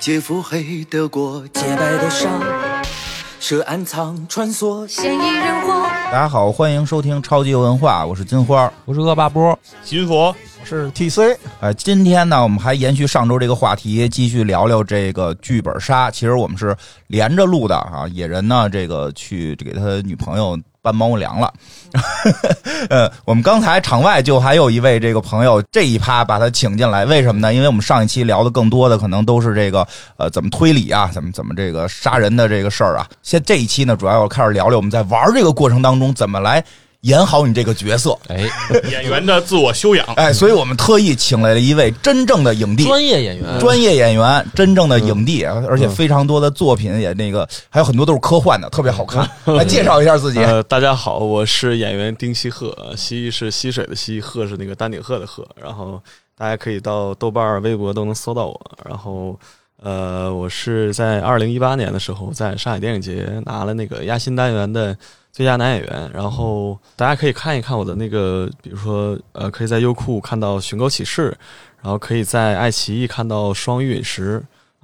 劫腹黑得过，洁白的纱，涉暗藏穿梭，嫌疑人活。大家好，欢迎收听超级文化，我是金花。我是恶霸波，金佛我是 TC，呃，今天呢，我们还延续上周这个话题，继续聊聊这个剧本杀。其实我们是连着录的啊。野人呢，这个去给他女朋友搬猫粮了。呃，我们刚才场外就还有一位这个朋友，这一趴把他请进来，为什么呢？因为我们上一期聊的更多的可能都是这个呃怎么推理啊，怎么怎么这个杀人的这个事儿啊。现这一期呢，主要要开始聊聊我们在玩这个过程当中怎么来演好你这个角色。哎，演员的自我修养，哎，所以我们特意请来了一位真正的影帝，专业演员，专业演员，真正的影帝，而且非常多的作品也那个，还有很多都是科幻的，特别好看。来介绍一下自己。呃，大家好，我是演员丁西鹤，西是溪水的溪，鹤是那个丹顶鹤的鹤。然后大家可以到豆瓣、微博都能搜到我。然后呃，我是在二零一八年的时候在上海电影节拿了那个亚新单元的最佳男演员。然后大家可以看一看我的那个，比如说呃，可以在优酷看到《寻狗启事》，然后可以在爱奇艺看到《双鱼陨石》。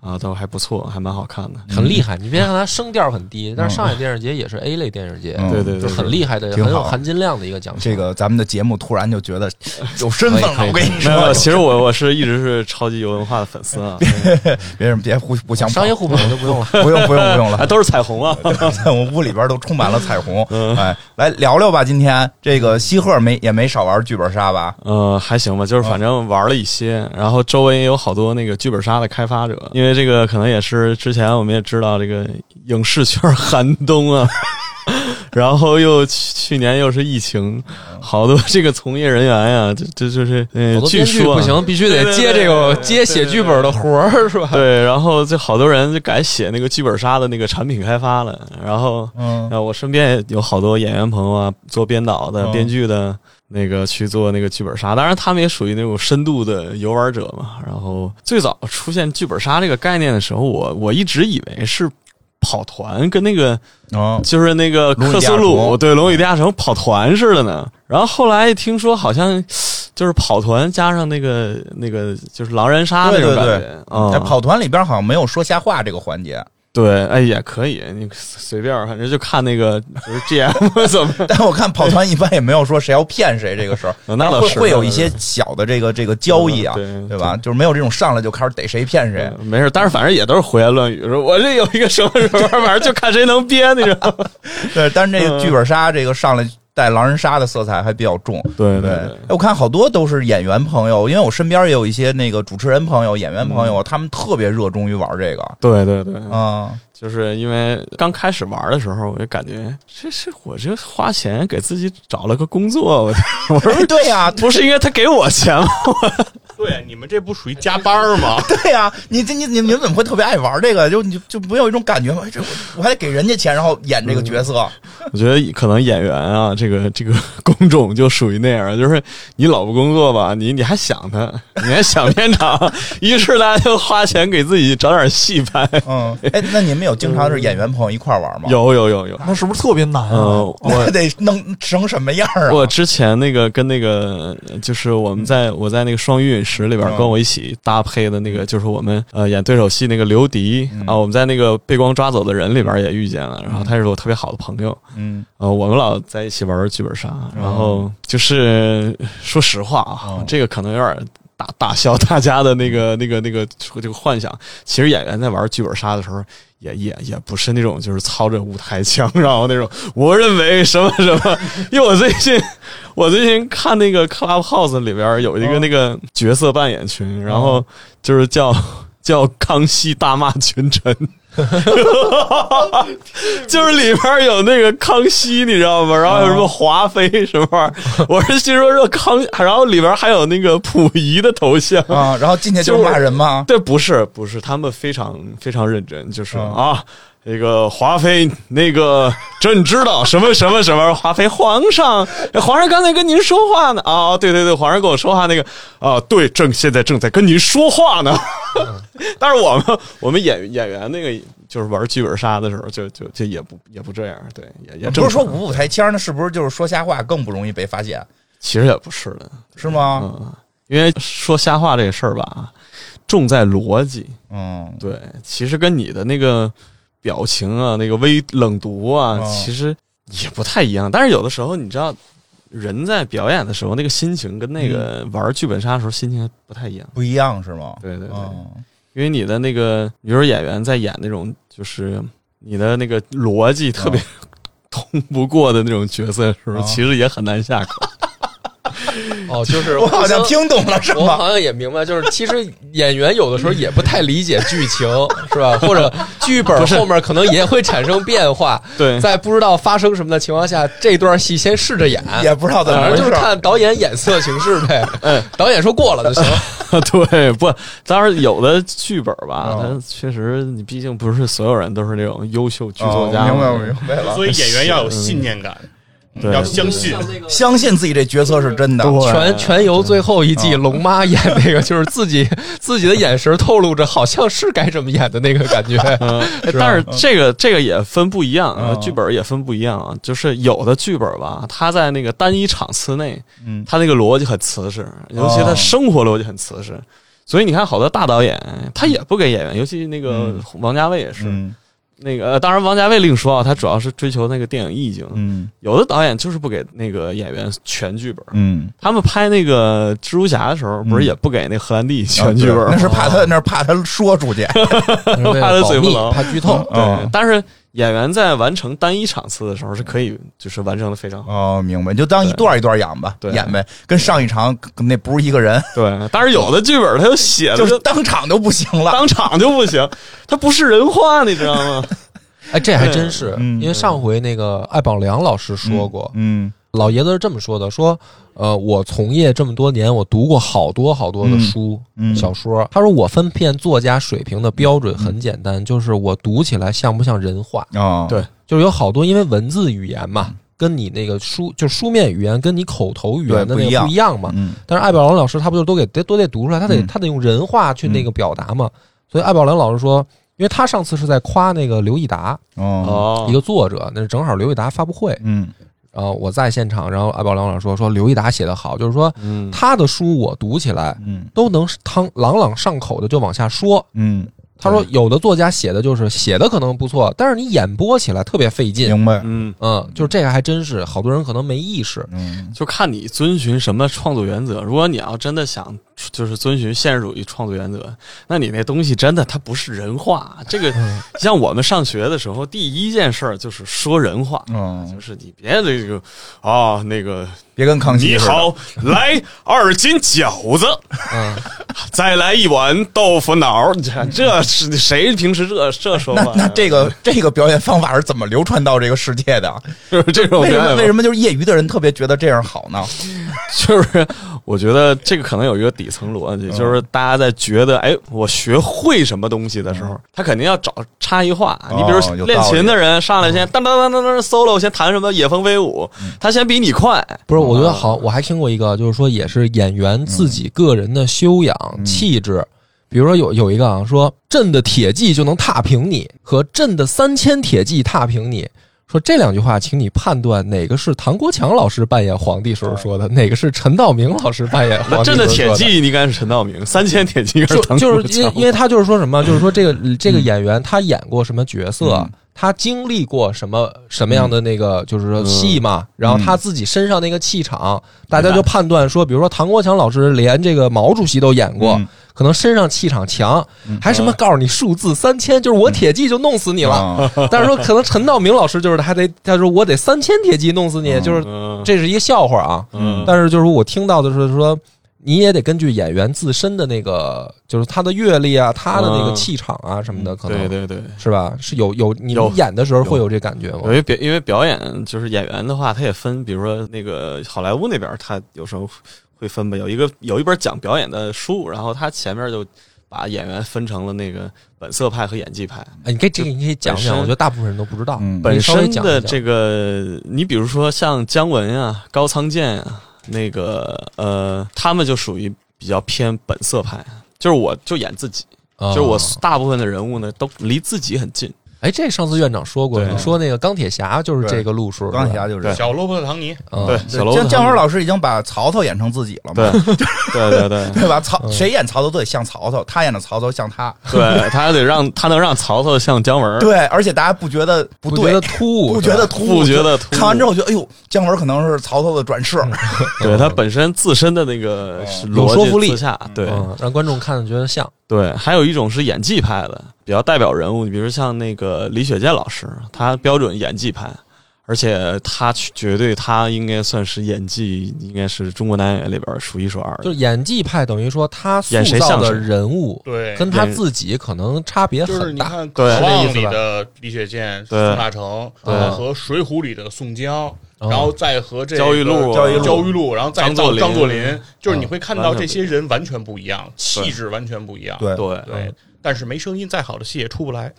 啊，都还不错，还蛮好看的。很厉害。你别看它声调很低，但是上海电视节也是 A 类电视节，嗯对对对，就很厉害的，很有含金量的一个奖项。这个咱们的节目突然就觉得有身份了，我跟你没有，说，其实我我是一直是超级有文化的粉丝啊，别人别互互相商业互捧就不用了。不用不用不用啊了，都是彩虹啊。在我屋里边都充满了彩虹。哎，来聊聊吧，今天这个西鹤没也没少玩剧本杀吧？嗯，还行吧，就是反正玩了一些，然后周围也有好多那个剧本杀的开发者，因为这个可能也是之前我们也知道这个影视圈寒冬啊，然后又去去年又是疫情，好多这个从业人员呀，这这就是呃好，多据说啊不行，必须得接这个接写剧本的活儿，是吧？对，然后就好多人就改写那个剧本杀的那个产品开发了，然后嗯呃，我身边也有好多演员朋友啊，做编导的、嗯编剧的，那个去做那个剧本杀。当然，他们也属于那种深度的游玩者嘛。然后最早出现剧本杀这个概念的时候，我我一直以为是跑团，跟那个哦，就是那个克苏鲁对《龙与地下城》跑团似的呢。然后后来听说好像 就是跑团加上那个那个就是狼人杀那对对对种感觉啊。在跑团里边好像没有说瞎话这个环节，对，哎也可以，你随便，反正就看那个就是 GM 怎么。但我看跑团一般也没有说谁要骗谁这个事儿，那倒是会会有一些小的这个这个交易啊，对对吧？就是没有这种上来就开始逮谁骗谁。嗯没事，但是反正也都是胡言乱语，说我这有一个什么什么，反正就看谁能编，你知道吗？对，但是这个剧本杀这个上来带狼人杀的色彩还比较重。对对，哎我看好多都是演员朋友，因为我身边也有一些那个主持人朋友、演员朋友，他们特别热衷于玩这个。对对对，啊、就是因为刚开始玩的时候，我就感觉这是我这花钱给自己找了个工作，我 我说 对呀、不是因为他给我钱吗？对，你们这不属于加班吗？对呀、你这你你你们怎么会特别爱玩这个？就你就没有一种感觉吗？哎这我我还得给人家钱，然后演这个角色。我觉得可能演员啊，这个这个工种就属于那样，就是你老不工作吧，你你还想他，你还想片场，于是大家就花钱给自己找点戏拍。嗯，哎，那你们有经常是演员朋友一块儿玩吗？，有有有有，那是不是特别难啊？我得弄成什么样啊？我之前那个跟那个就是我们在我在那个双鱼陨石里边嗯。跟我一起搭配的那个，就是我们呃演对手戏那个刘迪嗯。啊，我们在那个被光抓走的人里边也遇见了，然后他是我特别好的朋友，嗯。呃，我们老在一起玩剧本杀，然后就是说实话啊哦，这个可能有点打打消大家的那个那个那个这个幻想。其实演员在玩剧本杀的时候，也也也不是那种就是操着舞台腔，然后那种我认为什么什么。因为我最近我最近看那个 Clubhouse 里边有一个那个角色扮演群，然后就是叫。叫康熙大骂群臣，就是里边有那个康熙，你知道吗？然后有什么华妃什么玩意儿？我是心说说康，然后里边还有那个溥仪的头像。啊，然后进去就是骂人吗？对，不是不是，他们非常非常认真，就是嗯啊，那个华妃，那个朕知道什么什么什么，华妃皇上，皇上刚才跟您说话呢啊，对对对，皇上跟我说话那个啊，对，正现在正在跟您说话呢。但是我们我们演演员那个就是玩剧本杀的时候，就就就也不也不这样，对，也也不是说五五台腔，那是不是就是说瞎话更不容易被发现？其实也不是的，是吗？嗯，因为说瞎话这个事儿吧，重在逻辑。嗯，对，其实跟你的那个表情啊、那个微冷读啊，哦其实也不太一样。但是有的时候，你知道，人在表演的时候，那个心情跟那个玩剧本杀的时候心情还不太一样。不一样是吗？对对对，嗯因为你的那个，比如说演员在演那种，就是你的那个逻辑特别 通不过的那种角色的时候，哦其实也很难下口。哦，就是我好像听懂了是吗？我好像也明白，就是其实演员有的时候也不太理解剧情，是吧？或者剧本后面可能也会产生变化，对在不知道发生什么的情况下，这段戏先试着演，也不知道怎么反正就是。看导演眼色行事呗。嗯，导演说过了就行。对，不，当然有的剧本吧，哦确实你毕竟不是所有人都是那种优秀剧作家。哦明白我明白了，所以演员要有信念感，对要相信。相信自己这角色是真的。全全游最后一季，哦龙妈演那个，就是自己 自己的眼神透露着好像是该这么演的那个感觉。嗯，是但是这个这个也分不一样剧本也分不一样啊。就是有的剧本吧，它在那个单一场次内，嗯它那个逻辑很瓷实，尤其他生活逻辑很瓷实。所以你看，好多大导演他也不给演员，尤其那个嗯王家卫也是。嗯那个，呃当然王家卫另说啊，他主要是追求那个电影意境。嗯有的导演就是不给那个演员全剧本。嗯，他们拍那个蜘蛛侠的时候，不是也不给那荷兰弟全剧本那是怕他那是怕他说出去。怕他保密，嘴不冷怕剧透。对嗯，但是演员在完成单一场次的时候是可以，就是完成的非常好。哦，明白，就当一段一段演吧，对演呗，跟上一场那不是一个人，对，但是有的剧本他 就写的就是当场就不行了。当场就不行，他不是人话，你知道吗？哎，这还真是，嗯因为上回那个艾宝良老师说过，嗯老爷子是这么说的：说，呃，我从业这么多年，我读过好多好多的书、嗯小说。他说，我分辨作家水平的标准很简单，就是我读起来像不像人话。哦，对。就是有好多因为文字语言嘛，跟你那个书就书面语言跟你口头语言的那个不一样嘛。嗯。但是艾宝良老师他不就都给得都得读出来，他得、嗯他得用人话去那个表达嘛。所以艾宝良老师说，因为他上次是在夸那个刘益达，哦。哦。一个作者，那是正好刘益达发布会，嗯然后我在现场，然后艾宝良老师说说刘益达写的好，就是说嗯，他的书我读起来嗯都能汤朗朗上口的就往下说。嗯，他说有的作家写的就是写的可能不错，但是你演播起来特别费劲。明白。嗯，嗯，就是这个还真是好多人可能没意识。嗯就看你遵循什么创作原则。如果你要真的想就是遵循现实主义创作原则，那你那东西真的它不是人话。这个嗯像我们上学的时候，第一件事儿就是说人话。嗯，就是你别这个啊，那个别跟康熙。你好，来二斤饺子，嗯，再来一碗豆腐脑。这这是谁平时这这说话？那那这个这个表演方法是怎么流传到这个世界的？就是这种为什么为什么就是业余的人特别觉得这样好呢？就是我觉得这个可能有一个底层逻辑，就是大家在觉得哎，我学会什么东西的时候，他肯定要找差异化。你比如练琴的人上来先当当当当当 solo，先弹什么野蜂飞舞，他先比你快。不是，我觉得好，我还听过一个，就是说也是演员自己个人的修养、气质。比如说有有一个啊，说朕的铁骑就能踏平你，和朕的三千铁骑踏平你。说这两句话，请你判断哪个是唐国强老师扮演皇帝时候说的，哪个是陈道明老师扮演皇帝的候说的。铁骑应该是陈道明，三千铁骑应该是唐国就是因为因为他就是说什么，就是说这个这个演员他演过什么角色嗯，他经历过什么什么样的那个就是说戏嘛，然后他自己身上那个气场，大家就判断说，比如说唐国强老师连这个毛主席都演过嗯，可能身上气场强，还什么告诉你数字三千，就是我铁骑就弄死你了。啊 但是说可能陈道明老师就是还得他说我得三千铁骑弄死你，就是嗯这是一个笑话啊。嗯但是就是我听到的是说，你也得根据演员自身的那个，就是他的阅历啊，他的那个嗯气场啊什么的，可能对对对。是吧？是有有你演的时候会有这感觉吗因？为表因为表演就是演员的话，他也分，比如说那个好莱坞那边，他有时候会分吧，有一个有一本讲表演的书，然后他前面就把演员分成了那个本色派和演技派。哎，你可以这个你可以讲讲，本身我觉得大部分人都不知道。嗯本身的这个，你比如说像姜文啊、高仓健啊，那个呃，他们就属于比较偏本色派，就是我就演自己，啊就是我大部分的人物呢都离自己很近。哎，这上次院长说过，你说那个钢铁侠就是这个路数，钢铁侠就是。小罗伯特·唐尼，嗯对，姜姜文老师已经把曹操演成自己了嘛？对 对对对对吧？曹谁演曹操都得像曹操，他演的曹操像他。对，他还得让他能让曹操像姜文，对，而且大家不觉得不对不觉得，突兀，不觉得突兀，不觉得突兀看完之后觉得，哎呦，姜文可能是曹操的转世。对他本身自身的那个逻辑有说服力自洽，对嗯，让观众看着觉得像。对，还有一种是演技派的，比较代表人物，比如像那个李雪健老师，他标准演技派，而且他绝对他应该算是演技，应该是中国男演员里边数一数二的。就是演技派，等于说他塑演谁造的像谁人物对，跟他自己可能差别就是很大。你看《对渴望是这意》思吧里的李雪健、对宋大成，对和《水浒》里的宋江，哦然后再和这个焦裕禄焦裕禄然后再到张作霖张作霖，就是你会看到这些人完全不一样，气质完全不一样。对对对，但是没声音，再好的戏也出不来。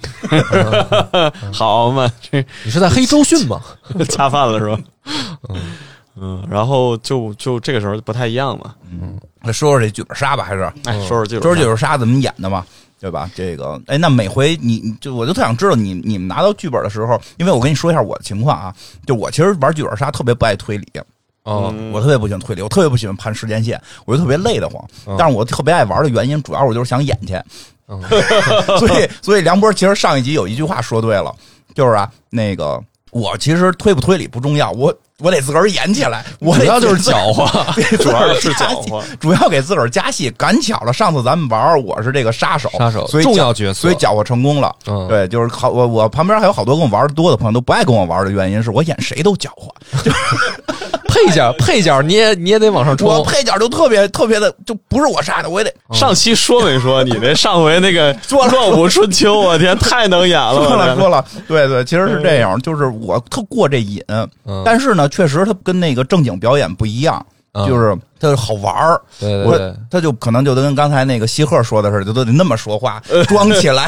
好嘛，这你是在黑周迅吗？恰饭了是吧？嗯，然后就就这个时候不太一样嘛。来说说这剧本杀吧，还是哎，说说这说说剧本杀怎么演的嘛？对吧？这个，哎，那每回你你就我就特想知道你你们拿到剧本的时候，因为我跟你说一下我的情况啊，就我其实玩剧本杀特别不爱推理，哦，嗯我特别不喜欢推理，我特别不喜欢盘时间线，我就特别累得慌。嗯但是我特别爱玩的原因，主要我就是想演去。嗯 所以，所以梁波其实上一集有一句话说对了，就是啊，那个我其实推不推理不重要，我我得自个儿演起来，我主要就是搅和。对主要是搅和，主要给自个儿加戏。赶巧了，上次咱们玩我是这个杀手，杀手所以搅重要角色所以搅和成功了。嗯，对，就是好，我我旁边还有好多跟我玩的多的朋友都不爱跟我玩的原因是我演谁都搅和，配角 配角你也你也得往上我冲。配角都特别特别的，就不是我杀的，我也得上期说没说你那上回那个 乱舞春秋，我天，太能演了，说了说了，对对，其实是这样，就是我特过这瘾，嗯。但是呢，确实他跟那个正经表演不一样，嗯就是它好玩儿。我对对对，他就可能就跟刚才那个西鹤说的似的，就都得那么说话，装起来，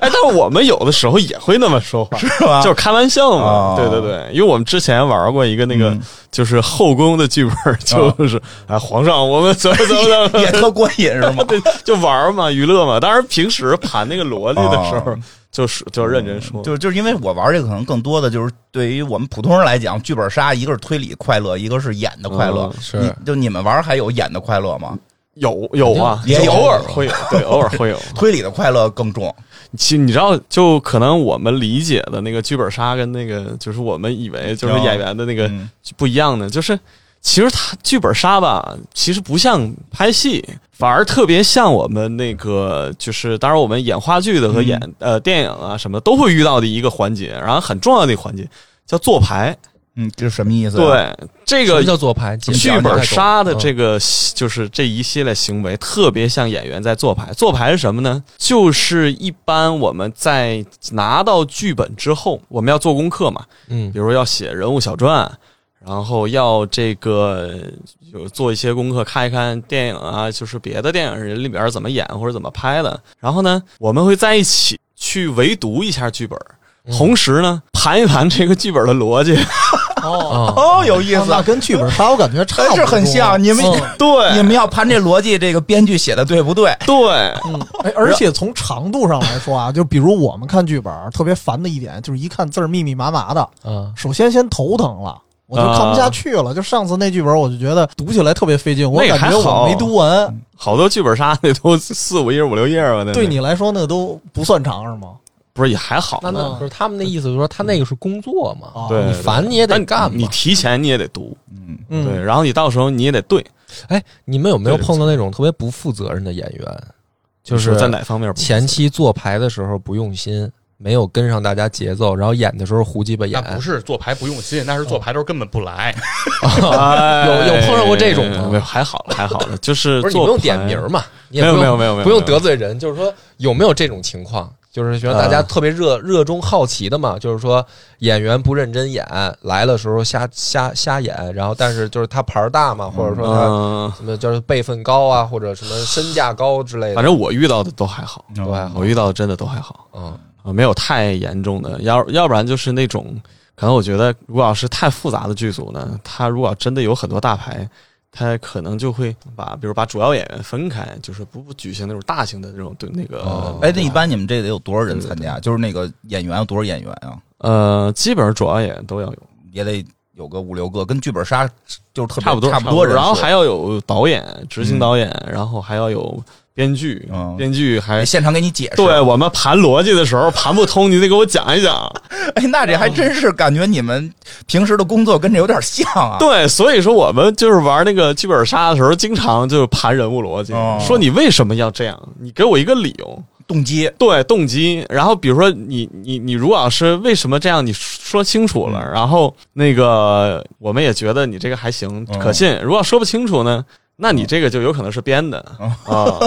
哎，但是我们有的时候也会那么说话，是吧？就是开玩笑嘛。哦对对对，因为我们之前玩过一个那个嗯就是后宫的剧本，就是哎皇上，我们怎么怎么怎 也，特过瘾是吗？对，就玩嘛，娱乐嘛。当然平时盘那个萝莉的时候哦，就是就是认真说。就是就是因为我玩这个，可能更多的就是对于我们普通人来讲，剧本杀一个是推理快乐，一个是演的快乐嗯。是你就你们玩还有演的快乐吗？有有啊，也有偶尔会有，对，偶尔会有。推理的快乐更重。其实你知道，就可能我们理解的那个剧本杀跟那个，就是我们以为就是演员的那个嗯不一样的，就是其实它剧本杀吧，其实不像拍戏，反而特别像我们那个，就是当然我们演话剧的和演、呃电影啊什么都会遇到的一个环节，然后很重要的一个环节叫做牌。嗯，这是什么意思？，对，这个叫做牌？剧本杀的这个个就是这一系列行为，特别像演员在做牌。做牌是什么呢？就是一般我们在拿到剧本之后，我们要做功课嘛，嗯比如要写人物小传，然后要这个有做一些功课，看一看电影啊，就是别的电影人里边怎么演或者怎么拍的。然后呢，我们会在一起去围读一下剧本，同时呢盘一盘这个剧本的逻辑。哦，哦，有意思，那跟剧本杀我感觉差是很像。你们嗯。对。你们要盘这逻辑，这个编剧写的对不对？对，而且从长度上来说啊，就比如我们看剧本，特别烦的一点就是一看字儿密密麻麻的，嗯。首先先头疼了。我就看不下去了，就上次那剧本，我就觉得读起来特别费劲，我感觉我没读完。好多剧本杀那都四五页五六页吧，那对你来说，那都不算长是吗？不是也还好那那不是他们那意思，就是说他那个是工作嘛，你烦你也得干嘛。你提前你也得读，嗯，嗯，对，然后你到时候你也得对，哎，你们有没有碰到那种特别不负责任的演员？就是在哪方面前期做牌的时候不用心，没有跟上大家节奏，然后演的时候胡鸡巴那演。不是做牌不用心，那是做牌的时候根本不来。哎。有有碰上过这种吗？没有，还好了，还好了，就是不是你不用点名嘛？你也没有不用没有没有没有不用得罪人，就是说有没有这种情况？就是觉得大家特别热热衷好奇的嘛，就是说演员不认真演，来的时候瞎瞎瞎演，然后但是就是他牌儿大嘛，或者说他嗯，什么就是辈分高啊，或者什么身价高之类的，反正我遇到的都还好，都还好。我遇到的真的都还好，嗯啊，没有太严重的，要要不然就是那种，可能我觉得如果要是太复杂的剧组呢，他如果真的有很多大牌。他可能就会把，比如把主要演员分开，就是不不举行那种大型的这种对那个，哦哎，那一般你们这得有多少人参加？就是那个演员有多少演员啊？呃，基本上主要演员都要有，也得有个五六个，跟剧本杀就是特别差不多差不多。然后还要有导演、执行导演，然后还要有编剧，嗯编剧还现场给你解释。对我们盘逻辑的时候盘不通，你得给我讲一讲。哎，那这还真是感觉你们平时的工作跟这有点像啊。对，所以说我们就是玩那个剧本杀的时候，经常就盘人物逻辑，哦说你为什么要这样，你给我一个理由。动机，对动机，然后比如说你你你如果要是为什么这样，你说清楚了，然后那个我们也觉得你这个还行嗯可信。如果说不清楚呢，那你这个就有可能是编的嗯啊。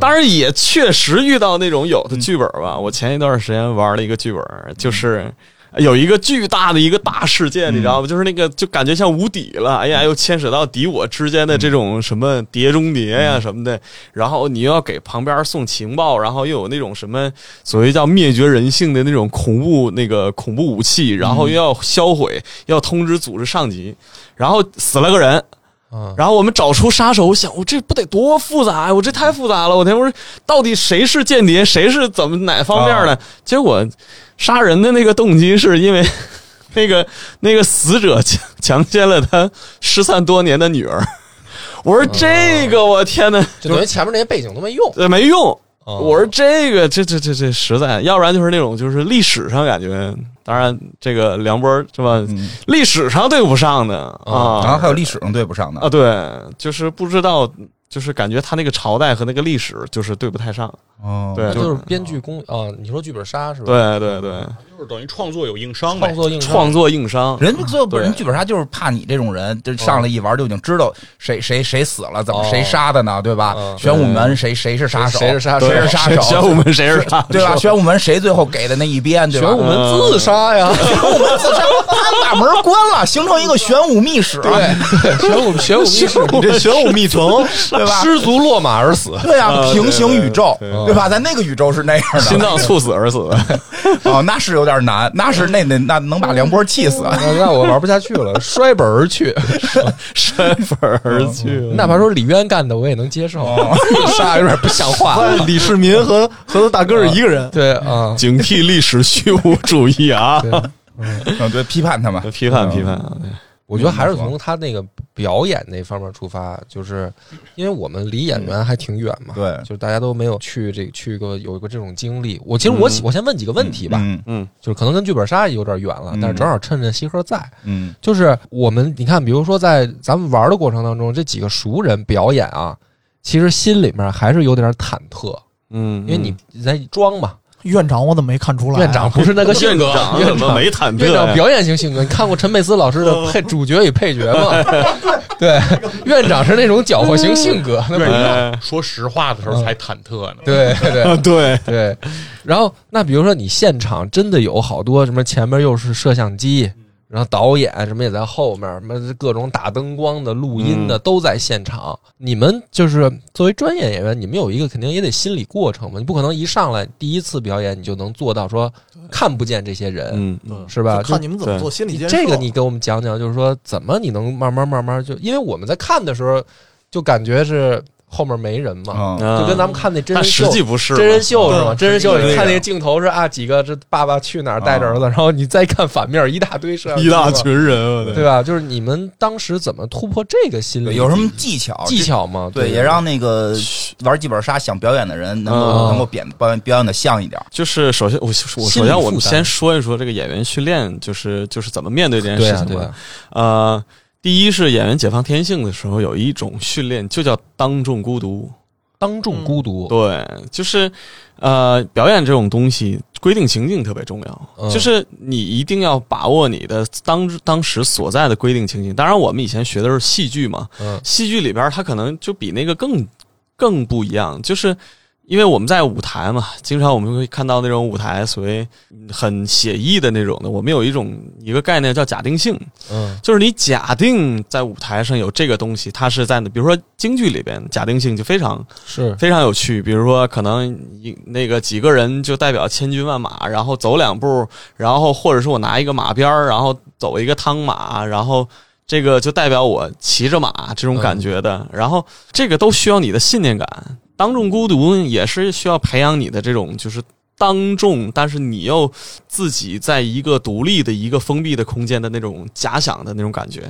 当然也确实遇到那种有的剧本吧。我前一段时间玩了一个剧本，就是。有一个巨大的一个大事件，你知道吗？就是那个就感觉像无底了，哎呀，又牵扯到敌我之间的这种什么谍中谍呀什么的，然后你又要给旁边送情报，然后又有那种什么所谓叫灭绝人性的那种恐怖那个恐怖武器，然后又要销毁，要通知组织上级，然后死了个人，嗯，然后我们找出杀手，我想我这不得多复杂呀！我这太复杂了，我天，我说到底谁是间谍，谁是怎么哪方面的？结果杀人的那个动机是因为 那个那个死者强强奸了他失散多年的女儿。我说这个，我天呐，就等于前面那些背景都没用。对，没用。哦我说这个，这这这这实在，要不然就是那种就是历史上感觉，当然这个梁波是吧？嗯，历史上对不上的啊，然后还有历史上对不上的啊，对，就是不知道，就是感觉他那个朝代和那个历史就是对不太上。哦对就是编剧工啊，你说剧本杀是吧？，对对对，就是等于创作有硬伤呗创。作硬伤创作硬伤，人家最后不人剧本杀就是怕你这种人，就上来一玩就已经知道谁谁谁死了，怎么哦谁杀的呢？对吧嗯？玄武门谁谁是杀手？谁是杀手谁是杀手？玄武门谁是杀手？对吧？玄武门谁最后给的那一鞭？对吧？玄武门自杀呀，玄武门自杀，他把门关了，形成一个玄武密室。对，玄武玄武密室，你这玄武密城，对吧？失足落马而死。对啊，啊平行宇宙，对对吧？在那个宇宙是那样的，心脏猝死而死，哦，那是有点难，那是那那那能把梁波气死。那那我玩不下去了，摔本而去。摔本而去。哪怕说李渊干的，我也能接受。自杀有点不像话李世民和和他大哥是一个人。对啊，警惕历史虚无主义啊！对，嗯，对，批判他们。批判批判啊！我觉得还是从他那个表演那方面出发，就是因为我们离演员还挺远嘛，对。就是大家都没有去这个去过有一个这种经历。我其实我我先问几个问题吧，嗯。嗯。就是可能跟剧本杀有点远了，但是正好趁着西河在，嗯。就是我们你看，比如说在咱们玩的过程当中，这几个熟人表演啊，其实心里面还是有点忐忑，嗯，因为你你在装嘛。院长我怎么没看出来？院长不是那个性格，院长怎么没忐忑院长？表演型性格，你看过陈佩斯老师的配主角与配角吗？对，院长是那种搅和型性格，那不一样。哎说实话的时候才忐忑呢。对对，对，对，然后那比如说你现场真的有好多什么前面又是摄像机，然后导演什么也在后面，什么各种打灯光的、录音的都在现场。你们就是作为专业演员，你们有一个肯定也得心理过程嘛，你不可能一上来第一次表演你就能做到说看不见这些人，嗯嗯是吧？就看你们怎么做心理建设。这个你给我们讲讲，就是说怎么你能慢慢慢慢就，因为我们在看的时候就感觉是后面没人嘛，嗯就跟咱们看那真人秀。际不是真人秀是吗？真人秀你看那个镜头是啊，几个这爸爸去哪儿带着儿子，然后你再看反面一大堆摄像机一大群人，对吧？就是你们当时怎么突破这个心理？有什么技巧？技巧吗？对，也让那个玩剧本杀想表演的人能够嗯能够表表演表演的像一点。就是首先我我首先我们先说一说这个演员训练，就是就是怎么面对这件事情呃，第一是演员解放天性的时候有一种训练，就叫当众孤独。当众孤独，对，就是呃，表演这种东西，规定情境特别重要，嗯。就是你一定要把握你的当当时所在的规定情境。当然，我们以前学的是戏剧嘛，嗯。戏剧里边儿它可能就比那个更更不一样，就是因为我们在舞台嘛，经常我们会看到那种舞台所谓很写意的那种的，我们有一种一个概念叫假定性，嗯就是你假定在舞台上有这个东西，它是在比如说京剧里边假定性就非常是非常有趣，比如说可能一那个几个人就代表千军万马，然后走两步，然后或者是我拿一个马鞭儿，然后走一个汤马，然后这个就代表我骑着马这种感觉的。然后这个都需要你的信念感。当众孤独也是需要培养你的这种就是当众，但是你又自己在一个独立的一个封闭的空间的那种假想的那种感觉。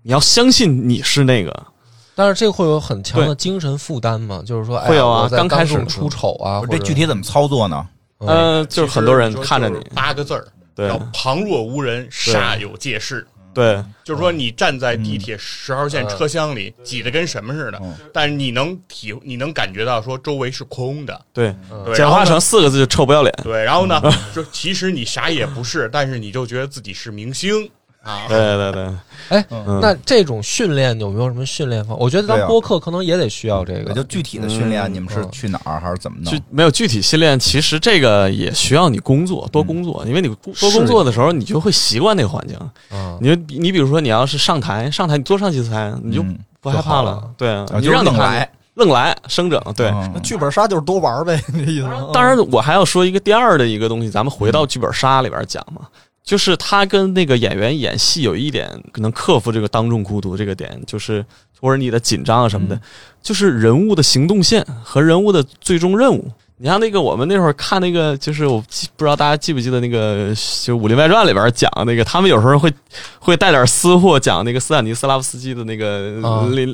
你要相信你是那个，但是这个会有很强的精神负担吗？就是说，哎会有啊刚开始出丑啊，这具体怎么操作呢？嗯呃，就是很多人看着你，八个字儿，对叫旁若无人，煞有介事。对。就是说，你站在地铁十号线车厢里，挤得跟什么似的嗯，但是你能体，你能感觉到说周围是空的。对，简化成四个字就臭不要脸。对，然后呢，就其实你啥也不是，但是你就觉得自己是明星啊。对对对，哎，嗯那这种训练有没有什么训练方？我觉得对啊当播客可能也得需要这个。就具体的训练，嗯你们是去哪儿还是怎么弄具？没有具体训练，其实这个也需要你工作，多工作，因为你多工作的时候，你就会习惯那个环境。啊，你就你比如说，你要是上台，上台你多上几次台，你就嗯不害怕了。对啊啊，就让你看来，愣来，生整。对，嗯那剧本杀就是多玩呗，你这意思吗？当然，我还要说一个第二的一个东西，咱们回到剧本杀里边讲嘛，就是他跟那个演员演戏有一点可能克服这个当众孤独这个点，就是或者你的紧张啊什么的，嗯就是人物的行动线和人物的最终任务。你像那个我们那会儿看那个，就是我记不知道大家记不记得那个，就《武林外传》里边讲那个，他们有时候会会带点私货讲那个斯坦尼斯拉夫斯基的那个、啊那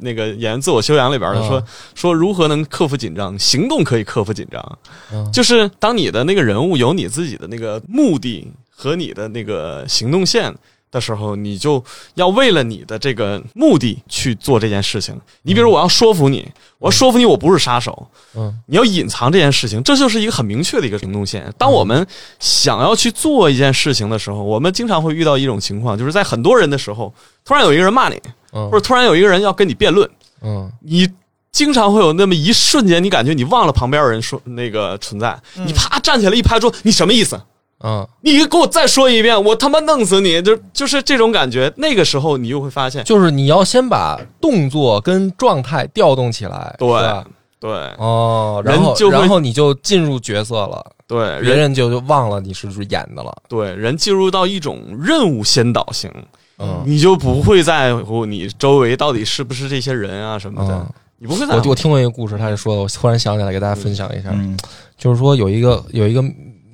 那个演员自我修养里边的说、啊说如何能克服紧张，行动可以克服紧张。嗯就是当你的那个人物有你自己的那个目的和你的那个行动线的时候，你就要为了你的这个目的去做这件事情。你比如我要说服你，我要说服你我不是杀手，嗯你要隐藏这件事情，这就是一个很明确的一个行动线。当我们想要去做一件事情的时候，我们经常会遇到一种情况，就是在很多人的时候，突然有一个人骂你，嗯或者突然有一个人要跟你辩论，嗯你经常会有那么一瞬间，你感觉你忘了旁边有人说那个存在，你啪站起来一拍桌，你什么意思？嗯，你给我再说一遍，我他妈弄死你！就就是这种感觉。那个时候你就会发现，就是你要先把动作跟状态调动起来，对对哦，然后然后你就进入角色了，对，人别人就就忘了你是不是演的了，对人进入到一种任务先导型，嗯你就不会在乎你周围到底是不是这些人啊什么的，嗯。你不会在乎。我我听过一个故事，他就说的，我突然想起来给大家分享一下，嗯就是说有一个有一个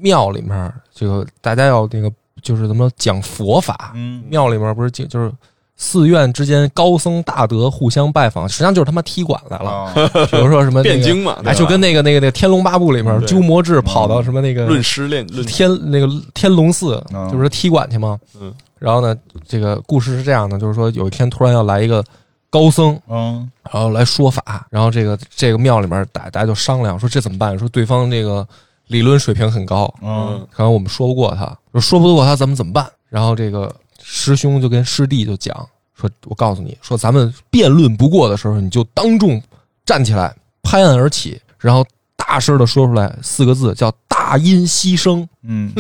庙里面，这个大家要那个就是怎么说讲佛法，嗯。庙里面不是就就是寺院之间高僧大德互相拜访，实际上就是他妈踢馆来了。啊比如说什么、那个、辩经嘛，哎，就跟那个那个那个《天龙八部》里面鸠摩智跑到什么那个论师练论天那个天龙寺，嗯就是踢馆去嘛。嗯，然后呢，这个故事是这样的，就是说有一天突然要来一个高僧，嗯然后来说法，然后这个这个庙里面大大家就商量说这怎么办？说对方这个理论水平很高，嗯可能我们说不过他，说说不过他咱们怎么办？然后这个师兄就跟师弟就讲说，我告诉你说，咱们辩论不过的时候，你就当众站起来，拍案而起，然后大声的说出来四个字，叫大音希声，嗯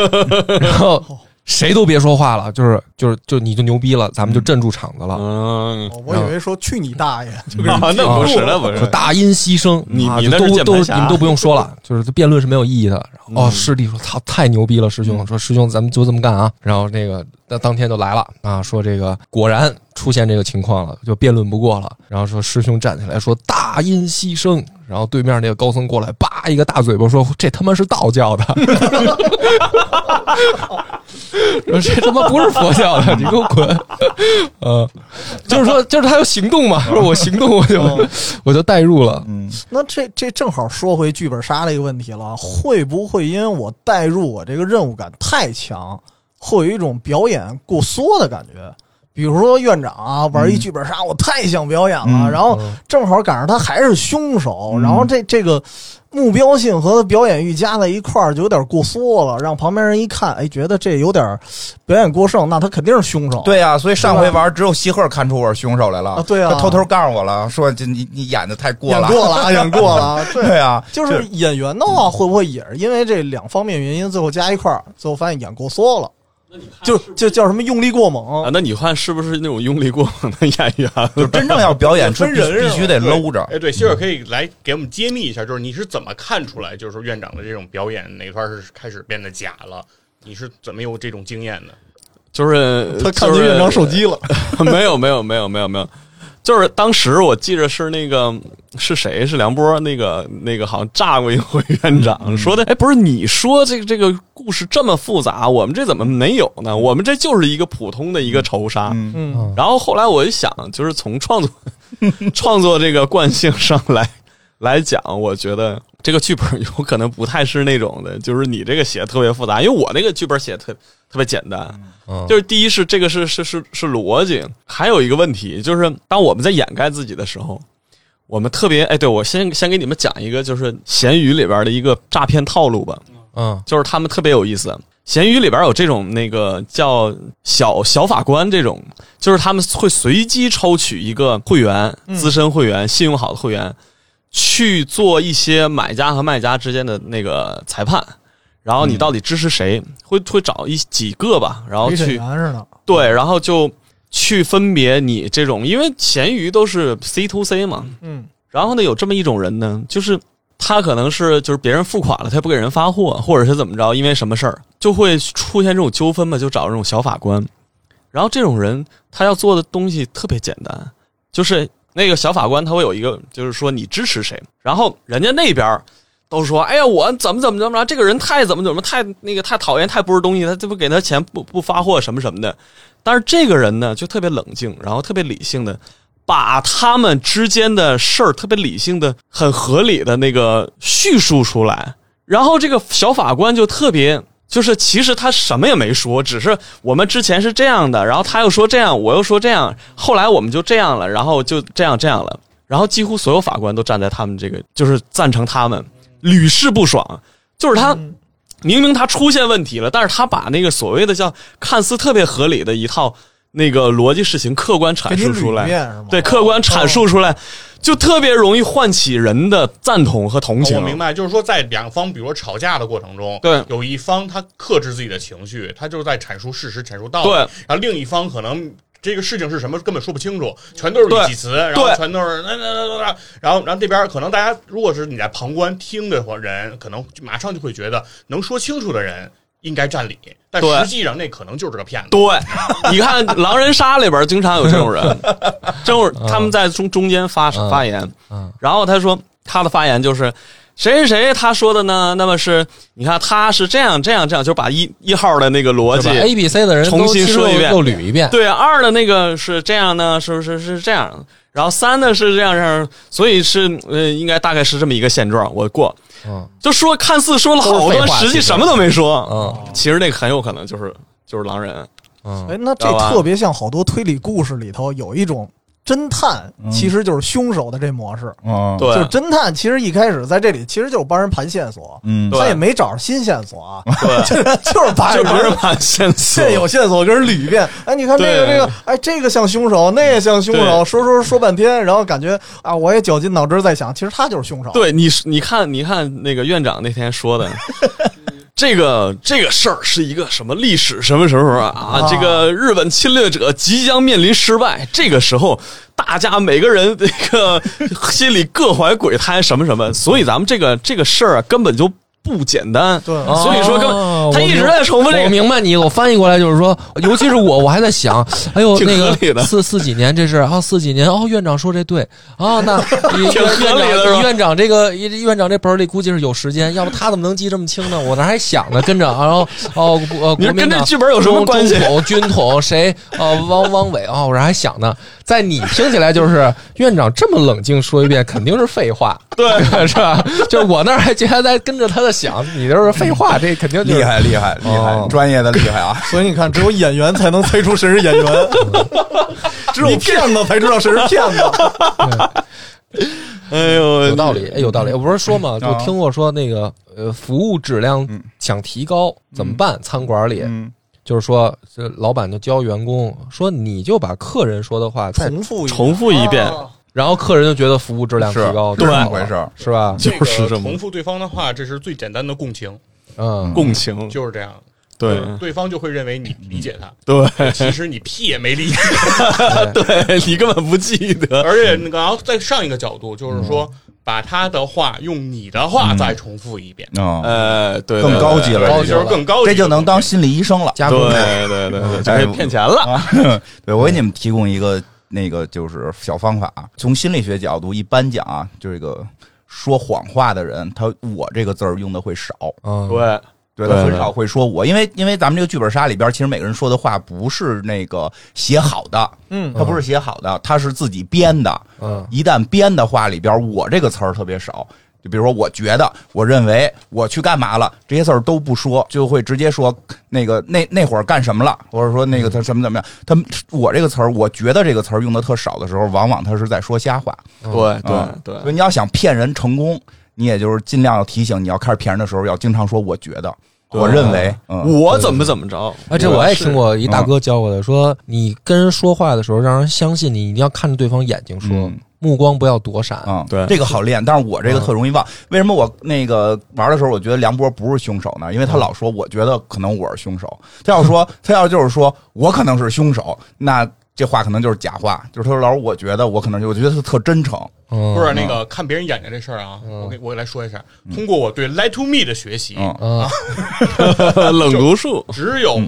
然后谁都别说话了，就是就是就你就牛逼了，咱们就镇住场子了。嗯，哦我以为说去你大爷，就给人啊，那不是，那不是，说大音希声，你你都都你们都不用说了，就是辩论是没有意义的。然后哦，嗯师弟说：“操，太牛逼了，师兄！”说：“师兄，咱们就这么干啊。”然后那个那当天就来了啊，说这个果然出现这个情况了，就辩论不过了。然后说师兄站起来说：“大音希声。”然后对面那个高僧过来，叭一个大嘴巴说：“这他妈是道教的。”说这他妈不是佛教的，你给我滚！呃，就是说，就是他有行动嘛，说我行动，我就 我就代入了。嗯那这这正好说回剧本杀的一个问题了，会不会因为我代入我这个任务感太强，会有一种表演过缩的感觉？比如说院长啊，玩一剧本杀，我太想表演了，嗯然后嗯。正好赶上他还是凶手，嗯。然后这这个目标性和表演欲加在一块儿，就有点过缩了，让旁边人一看，哎，觉得这有点表演过剩，那他肯定是凶手。对呀、所以上回玩只有西鹤看出我是凶手来了啊对啊他偷偷告诉我了，说这你你演的太过了，演过了啊，演过了啊，对。对啊，就是演员的话，会不会也是因为这两方面原因，最后加一块儿，最后发现演过缩了？就就叫什么用力过猛啊，那你看是不是那种用力过猛的演员？就真正要表演，是必 分人必须得搂着。哎，对，希尔可以来给我们揭秘一下，就是你是怎么看出来，就是说院长的这种表演哪块是开始变得假了？你是怎么有这种经验的？就是他看见院长手机了，没有没有没有没有没有，就是当时我记着是那个是谁？是梁波？那个那个好像炸过一回院长说的，哎，不是你说这个这个故事这么复杂，我们这怎么没有呢？我们这就是一个普通的一个仇杀。嗯嗯，然后后来我一想，就是从创作 创作这个惯性上来来讲，我觉得这个剧本有可能不太是那种的，就是你这个写的特别复杂，因为我那个剧本写的特特别简单。嗯就是第一是这个是是是是逻辑，还有一个问题就是当我们在掩盖自己的时候，我们特别哎，对我先先给你们讲一个就是闲鱼里边的一个诈骗套路吧，嗯就是他们特别有意思。闲鱼里边有这种那个叫小小法官这种，就是他们会随机抽取一个会员、资深会员、信用好的会员，去做一些买家和卖家之间的那个裁判。然后你到底支持谁？会会找一几个吧，然后去对，然后就去分别你这种，因为闲鱼都是 C to C 嘛，嗯，然后呢，有这么一种人呢，就是他可能是就是别人付款了，他不给人发货，或者是怎么着，因为什么事儿就会出现这种纠纷嘛，就找这种小法官。然后这种人他要做的东西特别简单，就是那个小法官他会有一个，就是说你支持谁，然后人家那边儿都说，哎呀，我怎么怎么怎么着，这个人太怎么怎么太那个太讨厌，太不是东西，他这不给他钱不不发货什么什么的。但是这个人呢，就特别冷静，然后特别理性的，把他们之间的事儿特别理性的、很合理的那个叙述出来。然后这个小法官就特别，就是其实他什么也没说，只是我们之前是这样的，然后他又说这样，我又说这样，后来我们就这样了，然后就这样这样了。然后几乎所有法官都站在他们这个，就是赞成他们，屡试不爽。就是他明明他出现问题了，但是他把那个所谓的叫看似特别合理的一套那个逻辑事情客观阐述出来？对，客观阐述出来，就特别容易唤起人的赞同和同情。我明白，就是说，在两方比如说吵架的过程中，对有一方他克制自己的情绪，他就是在阐述事实、阐述道理，对然后另一方可能。这个事情是什么根本说不清楚，全都是对语气词，然后全都是那那那那，然后然后这边可能大家如果是你在旁观听的话人，可能马上就会觉得能说清楚的人应该占理，但实际上那可能就是个骗子。对，你看《狼人杀》里边经常有这种人，这 种他们在中中间发嗯。发言，嗯。然后他说他的发言就是谁谁谁他说的呢？那么是你看他是这样这样这样，就把一一号的那个逻辑 A、B、C 的人重新说一遍又又捋一遍。对啊，二的那个是这样呢，是不是是这样，然后三的是这样这样，所以是呃，应该大概是这么一个现状。我过，嗯就说看似说了好多，实实际什么都没说。嗯其实那个很有可能就是就是狼人。嗯哎，那这特别像好多推理故事里头有一种侦探，其实就是凶手的这模式。嗯，对。就是侦探，其实一开始在这里其实就是帮人盘线索，嗯，他也没找着新线索啊，对，就 是就是把就是人把线索。现 有线索跟人捋一遍。哎，你看这个这个，哎，这个像凶手，那也像凶手，说说说半天，然后感觉啊，我也绞尽脑汁在想，其实他就是凶手。对你，你看，你看那个院长那天说的，这个这个事儿是一个什么历史什么时候啊？啊，这个日本侵略者即将面临失败，这个时候大家每个人这个心里各怀鬼胎，什么什么，所以咱们这个这个事儿啊，根本就不简单。对所以说根哦本他一直在重复这个我。明白你，我翻译过来就是说，尤其是我，我还在想，哎呦，那个四四几年这是啊，四几年哦，院长说这对啊，那 院挺院长院长这个院长这本里估计是有时间，要不他怎么能记这么清呢？我那还想呢，跟着，然后哦呃，国民党剧本有什么中关系中统、军统谁？呃，汪汪伟啊，我这还想呢，在你听起来就是院长这么冷静说一遍，肯定是废话，对，是吧？就是我那儿还还在跟着他的想，你这是废话，这肯定就是厉害厉害厉害哦，专业的厉害啊！所以你看，只有演员才能猜出谁是演员，只有骗子才知道谁是骗子。哎呦，有道理，哎，有道理。我不是说嘛，就啊听过说那个呃，服务质量嗯。想提高怎么办？餐馆里嗯。就是说，这老板就教员工说，你就把客人说的话，重复重复一遍，然后客人就觉得服务质量提是高，是这么回事儿。是吧？就是这么重复对方的话，这是最简单的共情，嗯，共情，就是这样。对。对方就会认为你理解他，对。其实你屁也没理解。对，你根本不记得。而且那个，然后再上一个角度，就是说，把他的话用你的话再重复一遍，嗯，呃，对，更高级了这就是更高级这就能当心理医生了。加工对对对对，就可以骗钱了。啊，对我给你们提供一个那个就是小方法，从心理学角度，一般讲啊，就这个说谎话的人，他“我”这个字儿用的会少，嗯，对，对对。对他很少会说我，因为因为咱们这个剧本杀里边，其实每个人说的话不是那个写好的，嗯。他不是写好的，他是自己编的。嗯。一旦编的话里边，我这个词儿特别少。就比如说，我觉得，我认为，我去干嘛了，这些事儿都不说，就会直接说那个那那会儿干什么了，或者说那个他什么怎么样。他我这个词儿，我觉得这个词儿用的特少的时候，往往他是在说瞎话。对对嗯。对所以你要想骗人成功，你也就是尽量要提醒，你要开始骗人的时候，要经常说我觉得，我认为，嗯，我怎么怎么着？哎，这我也听过一大哥教我的，说你跟人说话的时候，让人相信你，一定要看着对方眼睛说。嗯，目光不要躲闪。嗯，对这个好练，但是我这个特容易忘。为什么我那个玩的时候，我觉得梁波不是凶手呢？因为他老说，我觉得可能我是凶手。他要说，他要就是说我可能是凶手，那这话可能就是假话。就是他说老师，我觉得我可能，我觉得他特真诚。嗯，不是那个看别人眼睛这事儿啊，我给我给来说一下，通过我对 Lie to Me 的学习，嗯 嗯冷读术，只有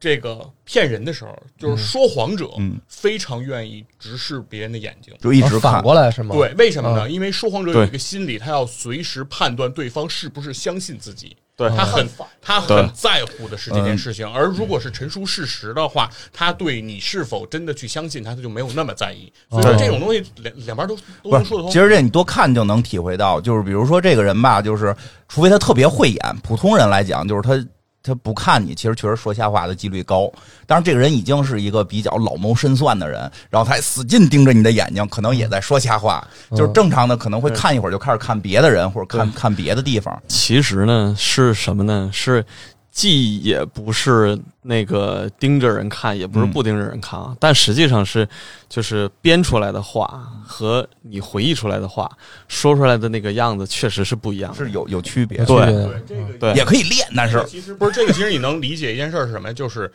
这个骗人的时候，就是说谎者嗯非常愿意直视别人的眼睛。就一直反。过来是吗？对，为什么呢？嗯因为说谎者有一个心理，他要随时判断对方是不是相信自己。对他很他很在乎的是这件事情，而如果是陈述事实的话，他对你是否真的去相信他，他就没有那么在意。所以说这种东西两两边都都能说得，通。其实这你多看就能体会到，就是比如说这个人吧，就是除非他特别会演，普通人来讲，就是他他不看你，其实确实说瞎话的几率高。但是这个人已经是一个比较老谋深算的人，然后他还死劲盯着你的眼睛，可能也在说瞎话。就是正常的可能会看一会儿就开始看别的人或者看看别的地方。其实呢是什么呢？是既也不是那个盯着人看，也不是不盯着人看啊，但实际上是就是编出来的话和你回忆出来的话说出来的那个样子确实是不一样的。是有有区别，对对这个对也可以练，但是其实不是这个，其实你能理解一件事儿是什么？就是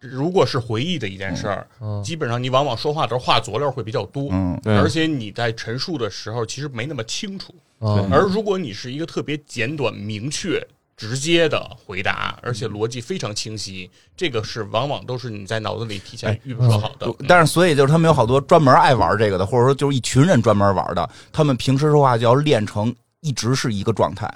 如果是回忆的一件事儿，嗯基本上你往往说话的时候话佐料会比较多，嗯而且你在陈述的时候其实没那么清楚。嗯而如果你是一个特别简短、明确、直接的回答，而且逻辑非常清晰，这个是往往都是你在脑子里提前预设好的。嗯但是所以就是他们有好多专门爱玩这个的，或者说就是一群人专门玩的，他们平时说话就要练成一直是一个状态。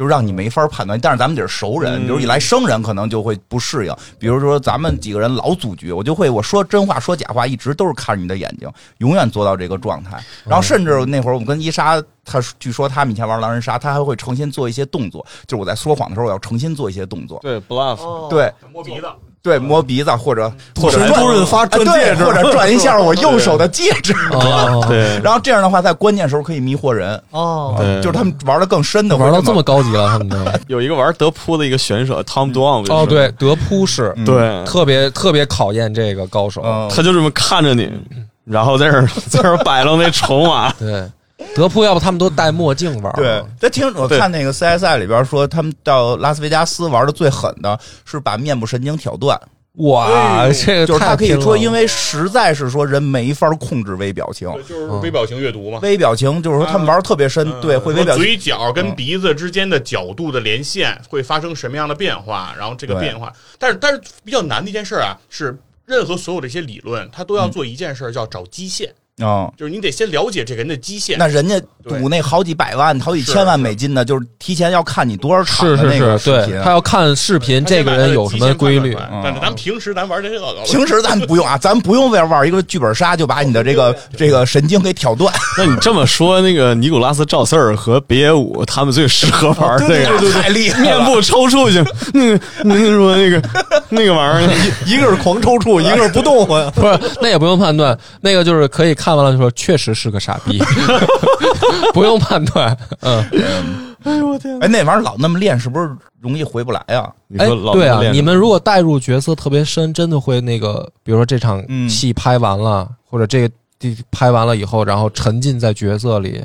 就让你没法判断，但是咱们得是熟人，嗯比如一来生人可能就会不适应。比如说咱们几个人老组局，我就会我说真话说假话，一直都是看着你的眼睛，永远做到这个状态。然后甚至那会儿我们跟伊莎，他据说他们以前玩狼人杀，他还会诚心做一些动作，就是我在说谎的时候，我要诚心做一些动作。对 bluff，、对摸鼻子，对，摸鼻子或者或者神转朱润发转戒指或者转一下我右手的戒指。哦，对然后这样的话，在关键时候可以迷惑人，哦，对，就是他们玩的更深的，玩到这么高级了，他们都。有一个玩德扑的一个选手 Tom Doan 哦，对，德扑是对，特别特别考验这个高手。嗯，他就这么看着你，然后在这儿在这儿摆弄那筹码，对，德扑要不他们都戴墨镜玩。对，他听我看那个 CSI 里边说，他们到拉斯维加斯玩的最狠的是把面部神经挑断，哇，这个就是他可以说，因为为实在是说人没法控制微表情，就是微表情阅读嘛。微表情就是说他们玩的特别深，嗯对，会微表情。嘴角跟鼻子之间的角度的连线会发生什么样的变化？然后这个变化，但是但是比较难的一件事儿啊，是任何所有的一些理论，它都要做一件事儿，叫找基线，嗯，就是你得先了解这个人的基线。那人家赌那好几百万、好几千万美金的，就是提前要看你多少场是是的那个是，视频对，他要看视频，这个人有什么规律。嗯但是咱平时咱玩这个，平时 咱不用啊，咱不用为了玩一个剧本杀就把你的这个这个神经给挑断。那你这么说，那个尼古拉斯赵四儿和北野武他们最适合玩这个，太厉害了！面部抽搐型，那个那个说那个那个玩意儿，一个是狂抽搐，一个是不动唤。不是，那也不用判断，那个就是可以看完了就说确实是个傻逼，不用判断。嗯，哎我天，哎，那玩意儿老那么练，是不是容易回不来啊？哎你说老，对啊，你们如果带入角色特别深，真的会那个，比如说这场嗯。戏拍完了，或者这个地拍完了以后，然后沉浸在角色里，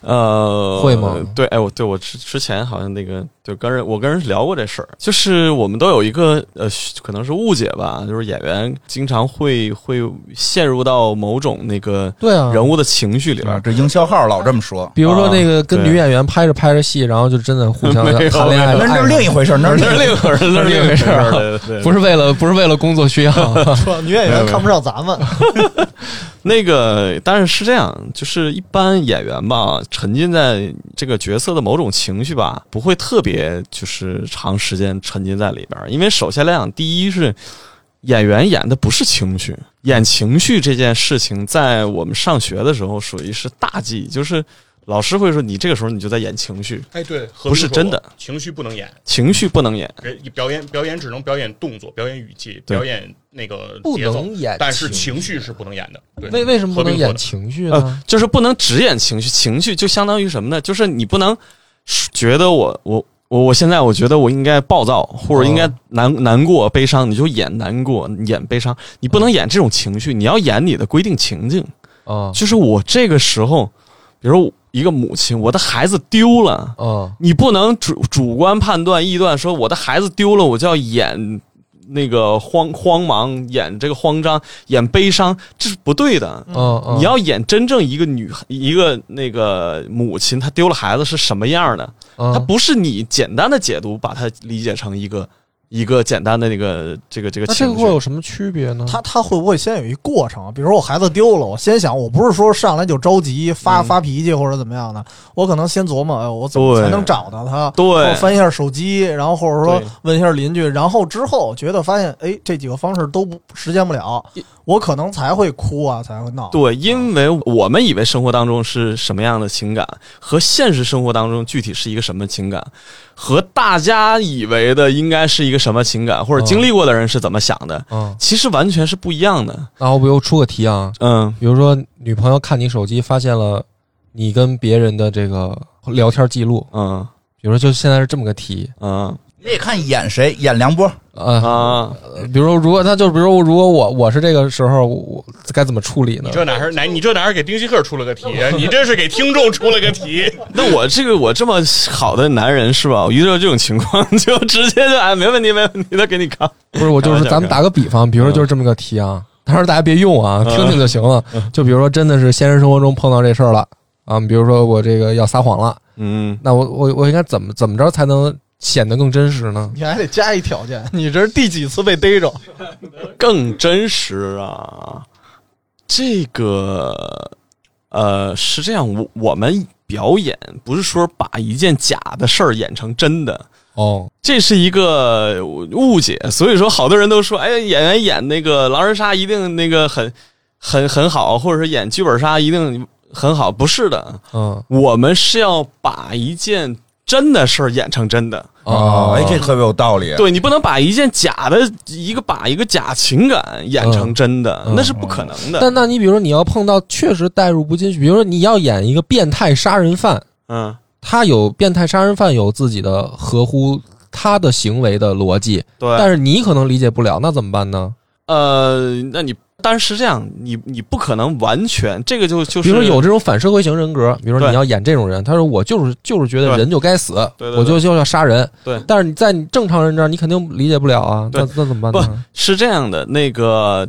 呃，会吗？对，哎，我对我之之前好像那个就跟人我跟人聊过这事儿，就是我们都有一个呃，可能是误解吧，就是演员经常会会陷入到某种那个对啊，人物的情绪里边。啊，。这营销号老这么说，比如说那个跟女演员拍着拍着戏，然后就真的互相 谈恋爱，那那是另一回事儿，那是另一回事儿，那是另一回事不是为了不是为了工作需要，说女演员看不上咱们，那个，但是是这样，就是一般演员吧，沉浸在这个角色的某种情绪吧，不会特别就是长时间沉浸在里边儿。因为首先来讲，第一是演员演的不是情绪，演情绪这件事情，在我们上学的时候属于是大忌，就是老师会说你这个时候你就在演情绪，哎，对，不是真的。情绪不能演，情绪不能演。人表演表演只能表演动作，表演语气，表演那个不节奏能演但是情情绪是不能演的。对，为为什么不能演情绪呃呢？，就是不能只演情绪，情绪就相当于什么呢？就是你不能觉得我我我我现在我觉得我应该暴躁，或者应该难、难过、悲伤，你就演难过、演悲伤，你不能演这种情绪，你要演你的规定情境。啊就是我这个时候，比如一个母亲，我的孩子丢了，啊你不能主主观判断、臆断说我的孩子丢了，我就要演那个慌慌忙，演这个慌张，演悲伤，这是不对的。啊！你要演真正一个女一个那个母亲，她丢了孩子是什么样的？啊她不是你简单的解读，把它理解成一个一个简单的那个这个这个那这情绪。个会有什么区别呢？他他会不会先有一过程？比如说我孩子丢了，我先想，我不是说上来就着急发、嗯发脾气或者怎么样的，我可能先琢磨，哎，我怎么才能找到他？对我翻一下手机，然后或者说问一下邻居，然后之后觉得发现，哎，这几个方式都不实现不了，我可能才会哭啊，才会闹。对，因为我们以为生活当中是什么样的情感，和现实生活当中具体是一个什么情感，和大家以为的应该是一个什么情感，或者经历过的人是怎么想的，嗯，其实完全是不一样的。那我不又出个题啊，嗯。比如说女朋友看你手机，发现了你跟别人的这个聊天记录，嗯。比如说就现在是这么个题，嗯你得看演谁，演梁波，啊，啊，比如说如果他就比如说如果我我是这个时候，我我该怎么处理呢你？这哪是哪？你这哪是给丁西克出了个题？你这是给听众出了个题。那我这个我这么好的男人是吧？我遇到这种情况就直接就哎没问题没问题的给你看。不是，我就是咱们打个比方，比如说就是这么个题啊，当然大家别用啊，听听就行了。就比如说真的是现实生活中碰到这事儿了啊，比如说我这个要撒谎了，嗯，那我我我应该怎么怎么着才能显得更真实呢？你还得加一条件，你这是第几次被逮着？更真实啊。这个呃是这样，我我们表演不是说把一件假的事儿演成真的。哦，这是一个误解，所以说好多人都说，哎，演员演那个狼人杀一定那个很很很好，或者是演剧本杀一定很好，不是的，嗯我们是要把一件真的事儿演成真的。哦，哎，这特别有道理。对你不能把一件假的一个把一个假情感演成真的，嗯那是不可能的。但那你比如说你要碰到确实代入不进去，比如说你要演一个变态杀人犯，嗯，他有变态杀人犯有自己的合乎他的行为的逻辑，对。但是你可能理解不了，那怎么办呢？呃，那你但是这样，你你不可能完全这个就就是，比如说有这种反社会型人格，比如说你要演这种人，他说我就是就是觉得人就该死，对对我就就要杀人。对但是你在你正常人这儿，你肯定理解不了啊。那那怎么办呢？是这样的，那个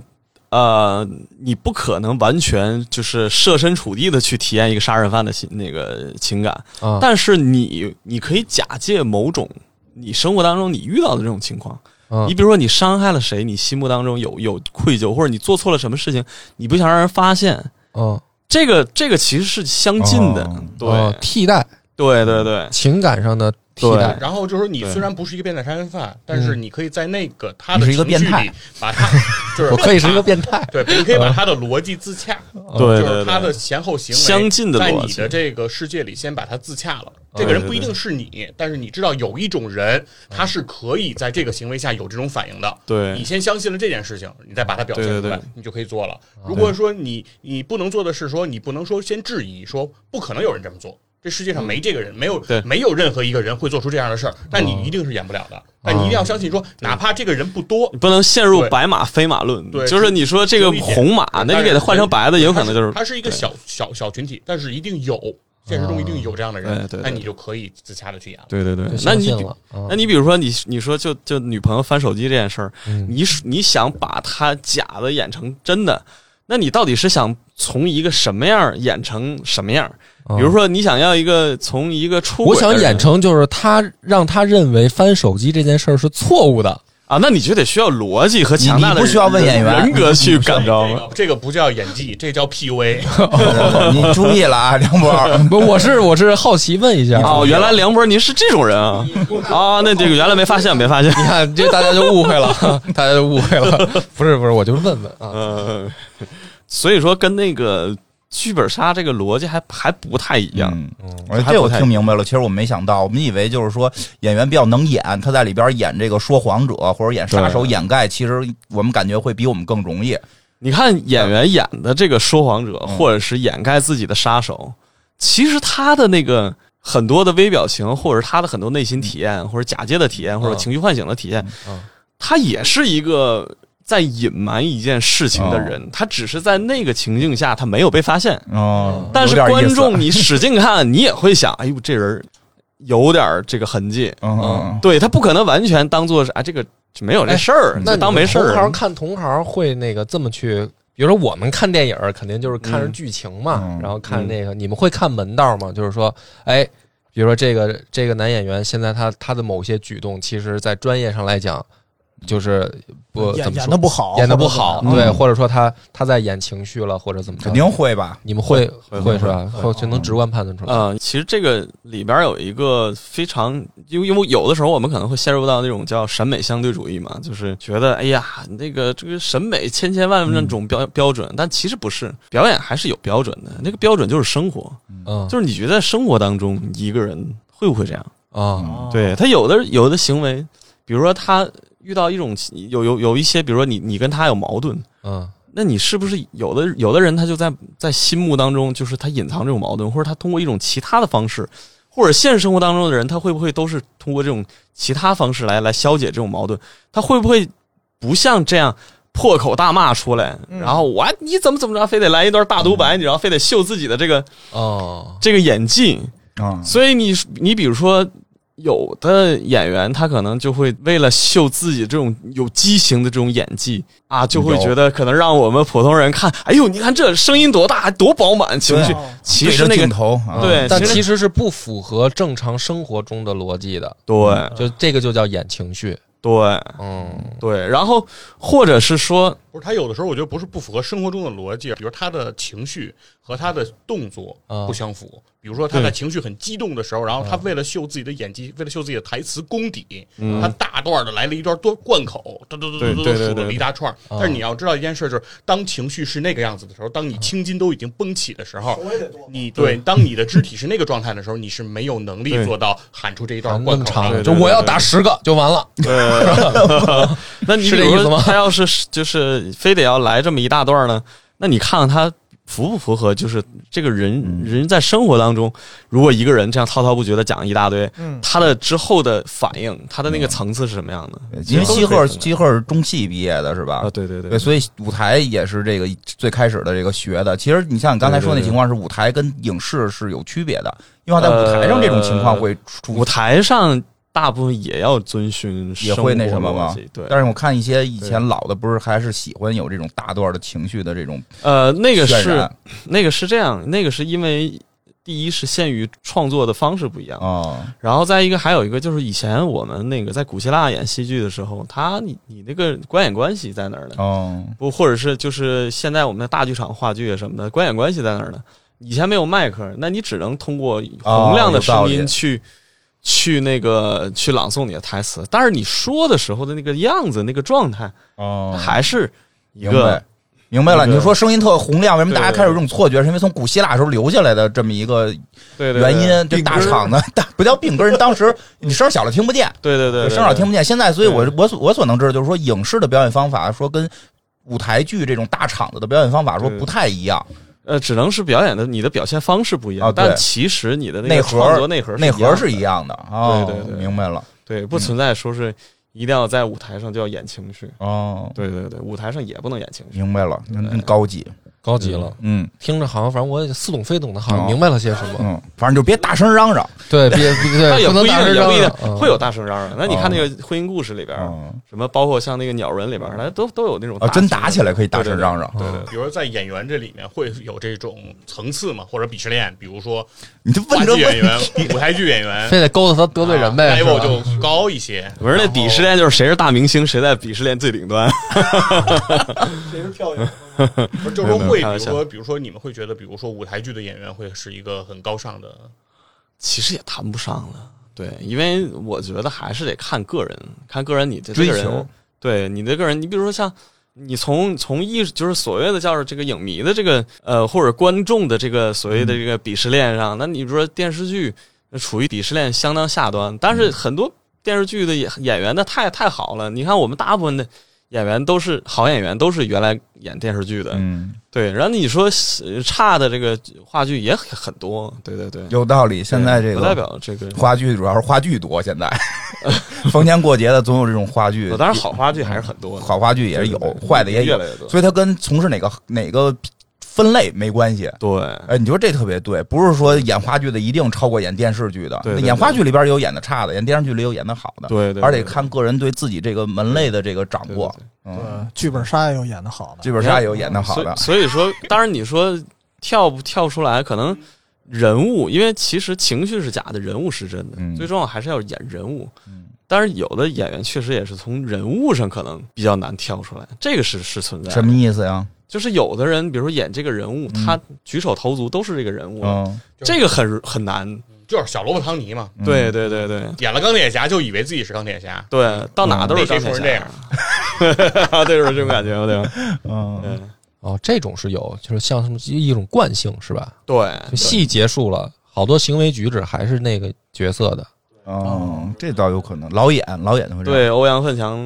呃，你不可能完全就是设身处地的去体验一个杀人犯的心那个情感，啊，但是你你可以假借某种你生活当中你遇到的这种情况，啊你比如说你伤害了谁，你心目当中有有愧疚，或者你做错了什么事情，你不想让人发现，嗯，这个这个其实是相近的，哦。对、哦替代。对对对，情感上的替代。然后就是说，你虽然不是一个变态杀人犯，但是你可以在那个他的你是一个情绪变态。里，把他 就是我可以是一个变态。对，你可以把他的逻辑自洽，对对就是他的，前后行为相近的在逻辑。你的这个世界里先把他自洽了。这个人不一定是你，但是你知道有一种人，他是可以在这个行为下有这种反应的。对。你先相信了这件事情，你再把它表现出来对对对，你就可以做了。如果说你你不能做的是说，你不能说先质疑说不可能有人这么做。这世界上没这个人，没有对。没有任何一个人会做出这样的事儿，但你一定是演不了的。但你一定要相信说，哪怕这个人不多你，不能陷入白马非马论，对就是你说这个红马，那你给他换成白的，也有可能就是他是一个小小小群体，但是一定有现实中一定有这样的人，那你就可以自洽的去演了。对对对，那你那你比如说你你说就就女朋友翻手机这件事儿，嗯你你想把她假的演成真的，那你到底是想从一个什么样演成什么样？比如，说你想要一个从一个出轨我想演成就是他让他认为翻手机这件事儿是错误的。啊，那你就得需要逻辑和强大的不需要问演员人格去感召吗？这个这个不叫演技，这叫 PUA。你注意了啊，梁博。不，我是我是好奇问一下。哦，原来梁博您是这种人啊！啊，那这个原来没发现，没发现。你看，这大家就误会了，大家就误会了。不是不是，我就是问问啊。呃，所以说跟那个剧本杀这个逻辑还还不太一样。嗯，这我听明白了。其实我没想到，我们以为就是说演员比较能演，他在里边演这个说谎者或者演杀手掩盖，其实我们感觉会比我们更容易。你看演员演的这个说谎者，嗯或者是掩盖自己的杀手，其实他的那个很多的微表情，或者他的很多内心体验，或者假借的体验，或者情绪唤醒的体验嗯，他也是一个在隐瞒一件事情的人，他只是在那个情境下他没有被发现。哦，但是观众 你使劲看，你也会想，哎呦，这人有点这个痕迹。嗯嗯对他不可能完全当做是啊，这个没有这事儿，哎那就当没事你们同行。看同行会那个这么去，比如说我们看电影肯定就是看着剧情嘛，嗯然后看那个，你们会看门道吗？就是说，哎，比如说这个这个男演员现在他他的某些举动，其实在专业上来讲，就是不演怎么演的不好，演的不好，对，嗯或者说他他在演情绪了，或者怎么着肯定会吧。你们会会会是吧？会会就能直观判断出来。嗯，其实这个里边有一个非常，因为因为有的时候我们可能会陷入到那种叫审美相对主义嘛，就是觉得哎呀，那个这个审美千千万万种标、标准，但其实不是，表演还是有标准的，那个标准就是生活，嗯，就是你觉得在生活当中一个人会不会这样？啊，对他有的有的行为，比如说他遇到一种有有有一些，比如说你你跟他有矛盾，嗯那你是不是有的有的人他就在在心目当中，就是他隐藏这种矛盾，或者他通过一种其他的方式，或者现实生活当中的人，他会不会都是通过这种其他方式来来消解这种矛盾？他会不会不像这样破口大骂出来，嗯然后我你怎么怎么着，非得来一段大独白，你然后非得秀自己的这个哦，这个演技？嗯，所以你你比如说。有的演员他可能就会为了秀自己这种有畸形的这种演技啊，就会觉得可能让我们普通人看，哎呦，你看这声音多大，多饱满情绪。对。其实那个镜头，啊。对但其实是不符合正常生活中的逻辑的，对。就这个就叫演情绪。对。嗯。对，然后或者是说，不是他有的时候我觉得不是不符合生活中的逻辑，比如他的情绪和他的动作啊不相符。比如说他在情绪很激动的时候，然后他为了秀自己的演技，为了秀自己的台词功底，嗯他大段的来了一段多贯口，嘟嘟嘟对嘟嘟数了对对对一大串。但是你要知道一件事，就是当情绪是那个样子的时候，当你青筋都已经绷起的时候，你对，当你的肢体是那个状态的时候，你是没有能力做到喊出这一啊段那么长，贯口的。对对就我要打十个就完了。那你比如说是这意思吗他要是就是非得要来这么一大段呢，那你看看他符不符合？就是这个人、嗯人在生活当中，如果一个人这样滔滔不绝的讲一大堆，嗯他的之后的反应，他的那个层次是什么样的？因为西鹤其实都是可以分的西鹤是中戏毕业的是吧啊，？对对对对，所以舞台也是这个最开始的这个学的。其实你像你刚才说那情况，是舞台跟影视是有区别的，因为在舞台上这种情况会出舞台上大部分也要遵循也会那什么吗？对，但是我看一些以前老的，不是还是喜欢有这种大段的情绪的这种呃，那个是那个是这样，那个是因为第一是限于创作的方式不一样，哦，然后再一个还有一个就是以前我们那个在古希腊演戏剧的时候，他你你那个观演关系在哪儿呢？哦，不，或者是就是现在我们的大剧场话剧啊什么的，观演关系在哪儿呢？以前没有麦克，那你只能通过洪亮的声音去、去那个去朗诵你的台词，但是你说的时候的那个样子、那个状态，哦，还是一明个白。明白了，你说声音特洪亮，为什么大家开始有这种错觉？是因为从古希腊时候留下来的这么一个原因。这大场子大不叫病根儿，当时 你声小了听不见，对对对对，声小听不见。现在，所以我我所我所能知道就是说，影视的表演方法说跟舞台剧这种大场子的表演方法说不太一样，呃，只能是表演的你的表现方式不一样，啊但其实你的那个内核创作内核内核是一样的。哦，对对对明白了。对，不存在说是一定要在舞台上就要演情绪。哦，对对对，舞台上也不能演情绪。明白了，高级。高级了，嗯听着好像反正我也似懂非懂的，好像哦明白了些什么。嗯，反正就别大声嚷嚷。对，别别 对，但也不一定，能大声嚷嚷嗯会有大声嚷嚷。那你看那个婚姻故事里边，嗯什么包括像那个鸟人里边，它都都有那种啊，真打起来可以大声嚷嚷。对比如说在演员这里面会有这种层次嘛，或者鄙视链，比如说你就话问这剧演员问、舞台剧演员，非得勾搭他得罪人呗，level 就高一些。不是那鄙视链，就是谁是大明星，谁在鄙视链最顶端。谁是票友？不是，就是说会，比如说，比如说，你们会觉得，比如说舞台剧的演员会是一个很高尚的，其实也谈不上了，对，因为我觉得还是得看个人，看个人你这追这个人求，对你的个人，你比如说像你从从艺就是所谓的叫这个影迷的这个呃或者观众的这个所谓的这个鄙视链上，那你比如说电视剧处于鄙视链相当下端，但是很多电视剧的演演员那太太好了，你看我们大部分的演员都是好演员，都是原来演电视剧的，嗯，对，然后你说呃差的这个话剧也很很多，对对对，有道理。现在这个不代表这个。话剧主要是话剧多，现在。逢年过节的总有这种话剧。当然好话剧还是很多，好话剧也是有坏的也有。越来越多，所以它跟从事哪个哪个分类没关系。对。哎，你说这特别对，不是说演话剧的一定超过演电视剧的。对对演话剧里边有演的差的，演电视剧里有演的好的。对对对而且看个人对自己这个门类的这个掌握。嗯，剧本杀也有演的好的，剧本杀也有演的好的。所以说，当然你说跳不跳出来，可能人物，因为其实情绪是假的，人物是真的。嗯最重要还是要演人物。嗯但是有的演员确实也是从人物上可能比较难跳出来，这个是是存在的。什么意思呀？就是有的人，比如说演这个人物，嗯他举手投足都是这个人物，嗯，这个很很难。就是小萝卜汤尼嘛。嗯对对对对演了钢铁侠就以为自己是钢铁侠，对，到哪都是嗯钢铁侠那谁说是啊，对，是这种感觉，对吧？嗯，哦，这种是有，就是像什么一种惯性是吧？对，戏结束了，好多行为举止还是那个角色的。哦，这倒有可能。老演老演的会这样。对，欧阳奋强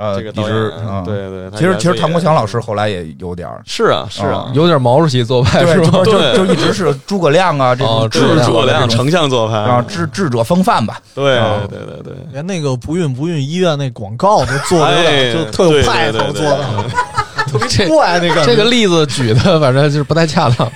呃，这个导一直演，啊，对对，其实其实唐国强老师后来也有点儿，是啊是啊啊，有点毛主席做派对，是吧？就就一直是诸葛亮啊，这哦种智诸葛亮诸葛亮这种丞相做派啊，智智者风范吧。对啊对对对，连那个不孕不孕医院那广告都做的有点哎就特有派头做的，特别怪那个这个例子举的反正就是不太恰当。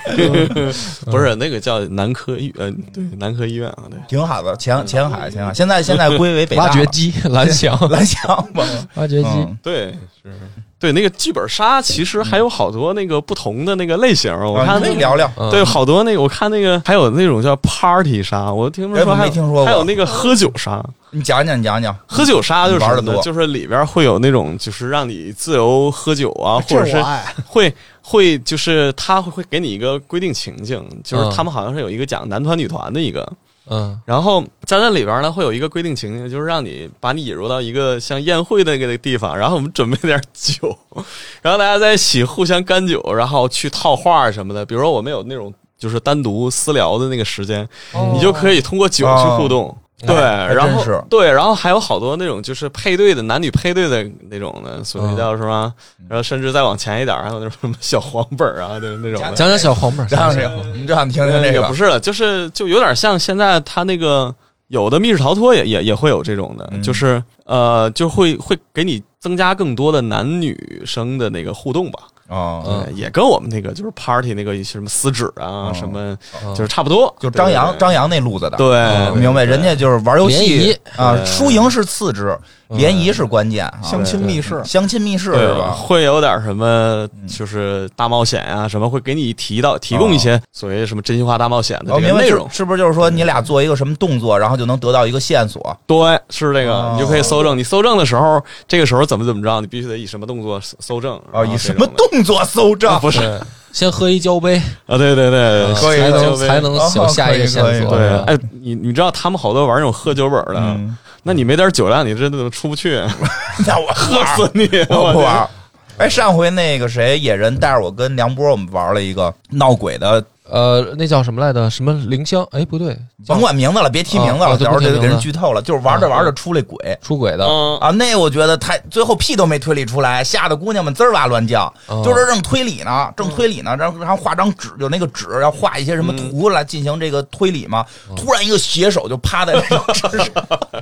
不是那个叫南科医，呃，对，南科医院啊，对，挺好的，前前海前海，现在现在归为北大挖掘机、蓝翔、蓝翔吧，挖掘机，嗯对是。对，那个剧本杀其实还有好多那个不同的那个类型，我啊看那个你可以聊聊。嗯对，好多那个我看那个还有那种叫 party 杀，我听说还有没听说还有那个喝酒杀，你讲讲，你讲讲。喝酒杀就是玩得多就是里边会有那种就是让你自由喝酒啊，或者是。会会就是他会会给你一个规定情境，就是嗯他们好像是有一个讲男团女团的一个，嗯然后在那里边呢会有一个规定情境，就是让你把你引入到一个像宴会的那个地方，然后我们准备点酒，然后大家在一起互相干酒，然后去套话什么的。比如说我们有那种就是单独私聊的那个时间，你就可以通过酒去互动。对，然后对，然后还有好多那种就是配对的男女配对的那种的，所谓叫什么？然后甚至再往前一点，还有那种什么小黄本啊，就是那种的。讲讲小黄本儿，讲讲这个，你让你听听这个那个不。是了，就是就有点像现在他那个有的密室逃脱也也也会有这种的，嗯就是呃就会会给你增加更多的男女生的那个互动吧。哦，也跟我们那个就是 party 那个什么撕纸啊、哦什么，嗯。就是差不多。就张扬张扬那路子的。对，明白，人家就是玩游戏啊，输赢是次之，联谊是关键。啊相亲密室，相亲密室对是吧？会有点什么嗯，就是大冒险啊，什么会给你提到提供一些所谓什么真心话大冒险的我哦明白这个内容。是是不是就是说你俩做一个什么动作，然后就能得到一个线索？对，是这个，哦你就可以搜证。你搜证的时候，这个时候怎么怎么着，你必须得以什么动作搜搜证。然哦，后以什么动作搜证？不是先喝一交杯，啊？对对对，可以才能才能有下一个线索。对。哎，你你知道他们好多玩那种喝酒本的，嗯，那你没点酒量，你真的出不去，那我喝死你！我不天玩。哎，上回那个谁野人带着我跟梁波，我们玩了一个闹鬼的，呃，那叫什么来着？什么灵香？哎，不对，甭管名字了，别提名字了，到时候就给人剧透了。就是玩着玩着出来鬼出轨的，嗯啊，那我觉得太最后屁都没推理出来，吓得姑娘们滋儿哇乱叫，哦就是正推理呢，正推理呢，然后然后画张纸，有那个纸要画一些什么图来进行这个推理嘛。突然一个血手就趴在那个纸上，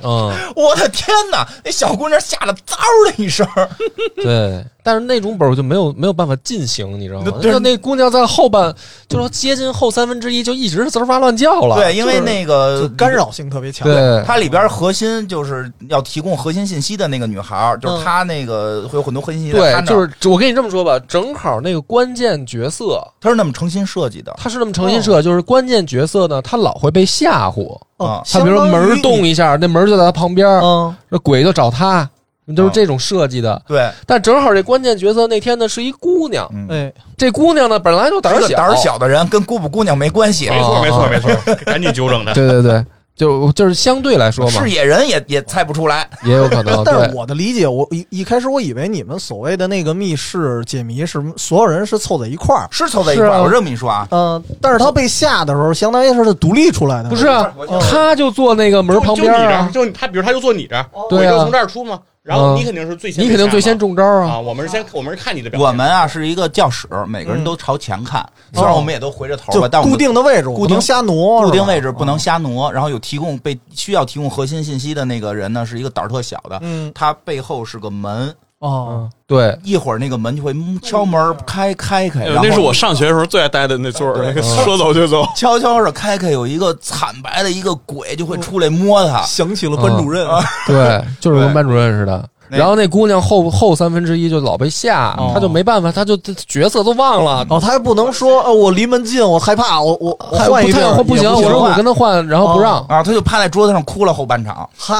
嗯，我的天哪！那小姑娘吓得嗷的一声，对。但是那种本儿就没有没有办法进行，你知道吗？对就那姑娘在后半，就说接 近后三分之一就一直滋儿哇乱叫了。对，因为那个就干扰性特别强。对，它里边核心就是要提供核心信息的那个女孩儿，就是她那个会有很多核心信息对，就是我跟你这么说吧，正好那个关键角色，她是那么诚心设计的，他是那么诚心设，就是关键角色呢，他老会被吓唬。啊。他比如说门儿动一，下，那门儿就在他旁边，嗯，那鬼就找他，都是这种设计的。对，但正好这关键角色那天呢是一姑娘，嗯，哎，这姑娘呢本来就胆儿小，胆儿小的人跟姑不姑娘没关系，没错，啊没错，没错，赶紧纠正他。对对对，就就是相对来说嘛是，野人也也猜不出来。也有可能。但是我的理解，我一一开始我以为你们所谓的那个密室解谜是所有人是凑在一块儿，是凑在一块儿，啊我这么一说啊，嗯，但是他被吓的时候，相当于是他独立出来的，不是啊嗯，他就坐那个门旁边就就你这儿，啊，就他，比如他就坐你这儿，我就从这儿出嘛，然后嗯你肯定是最先，你肯定最先中招啊！啊。我们是先，我们是看你的表现。我们啊是一个教室，每个人都朝前看，虽然我们也都回着头吧，但我们固定的位置，固定不能瞎挪，固定位置不能。瞎挪，然后有提供被需要提供核心信息的那个人呢，是一个胆儿特小的，嗯，他背后是个门，哦，嗯，对，一会儿那个门就会敲门开开开，那是我上学的时候最爱待的那座儿，那个说走就走。悄悄的开开，有一个惨白的一个鬼就会出来摸他，想起了班主任，对，就是跟班主任似的。然后那姑娘后后三分之一就老被吓，哦。她就没办法，她就角色都忘了，哦，她还不能说，哦，我离门近，我害怕，我我换一地儿不行，也我说我换跟她换，然后不让。啊，她就趴在桌子上哭了后半场。嗨，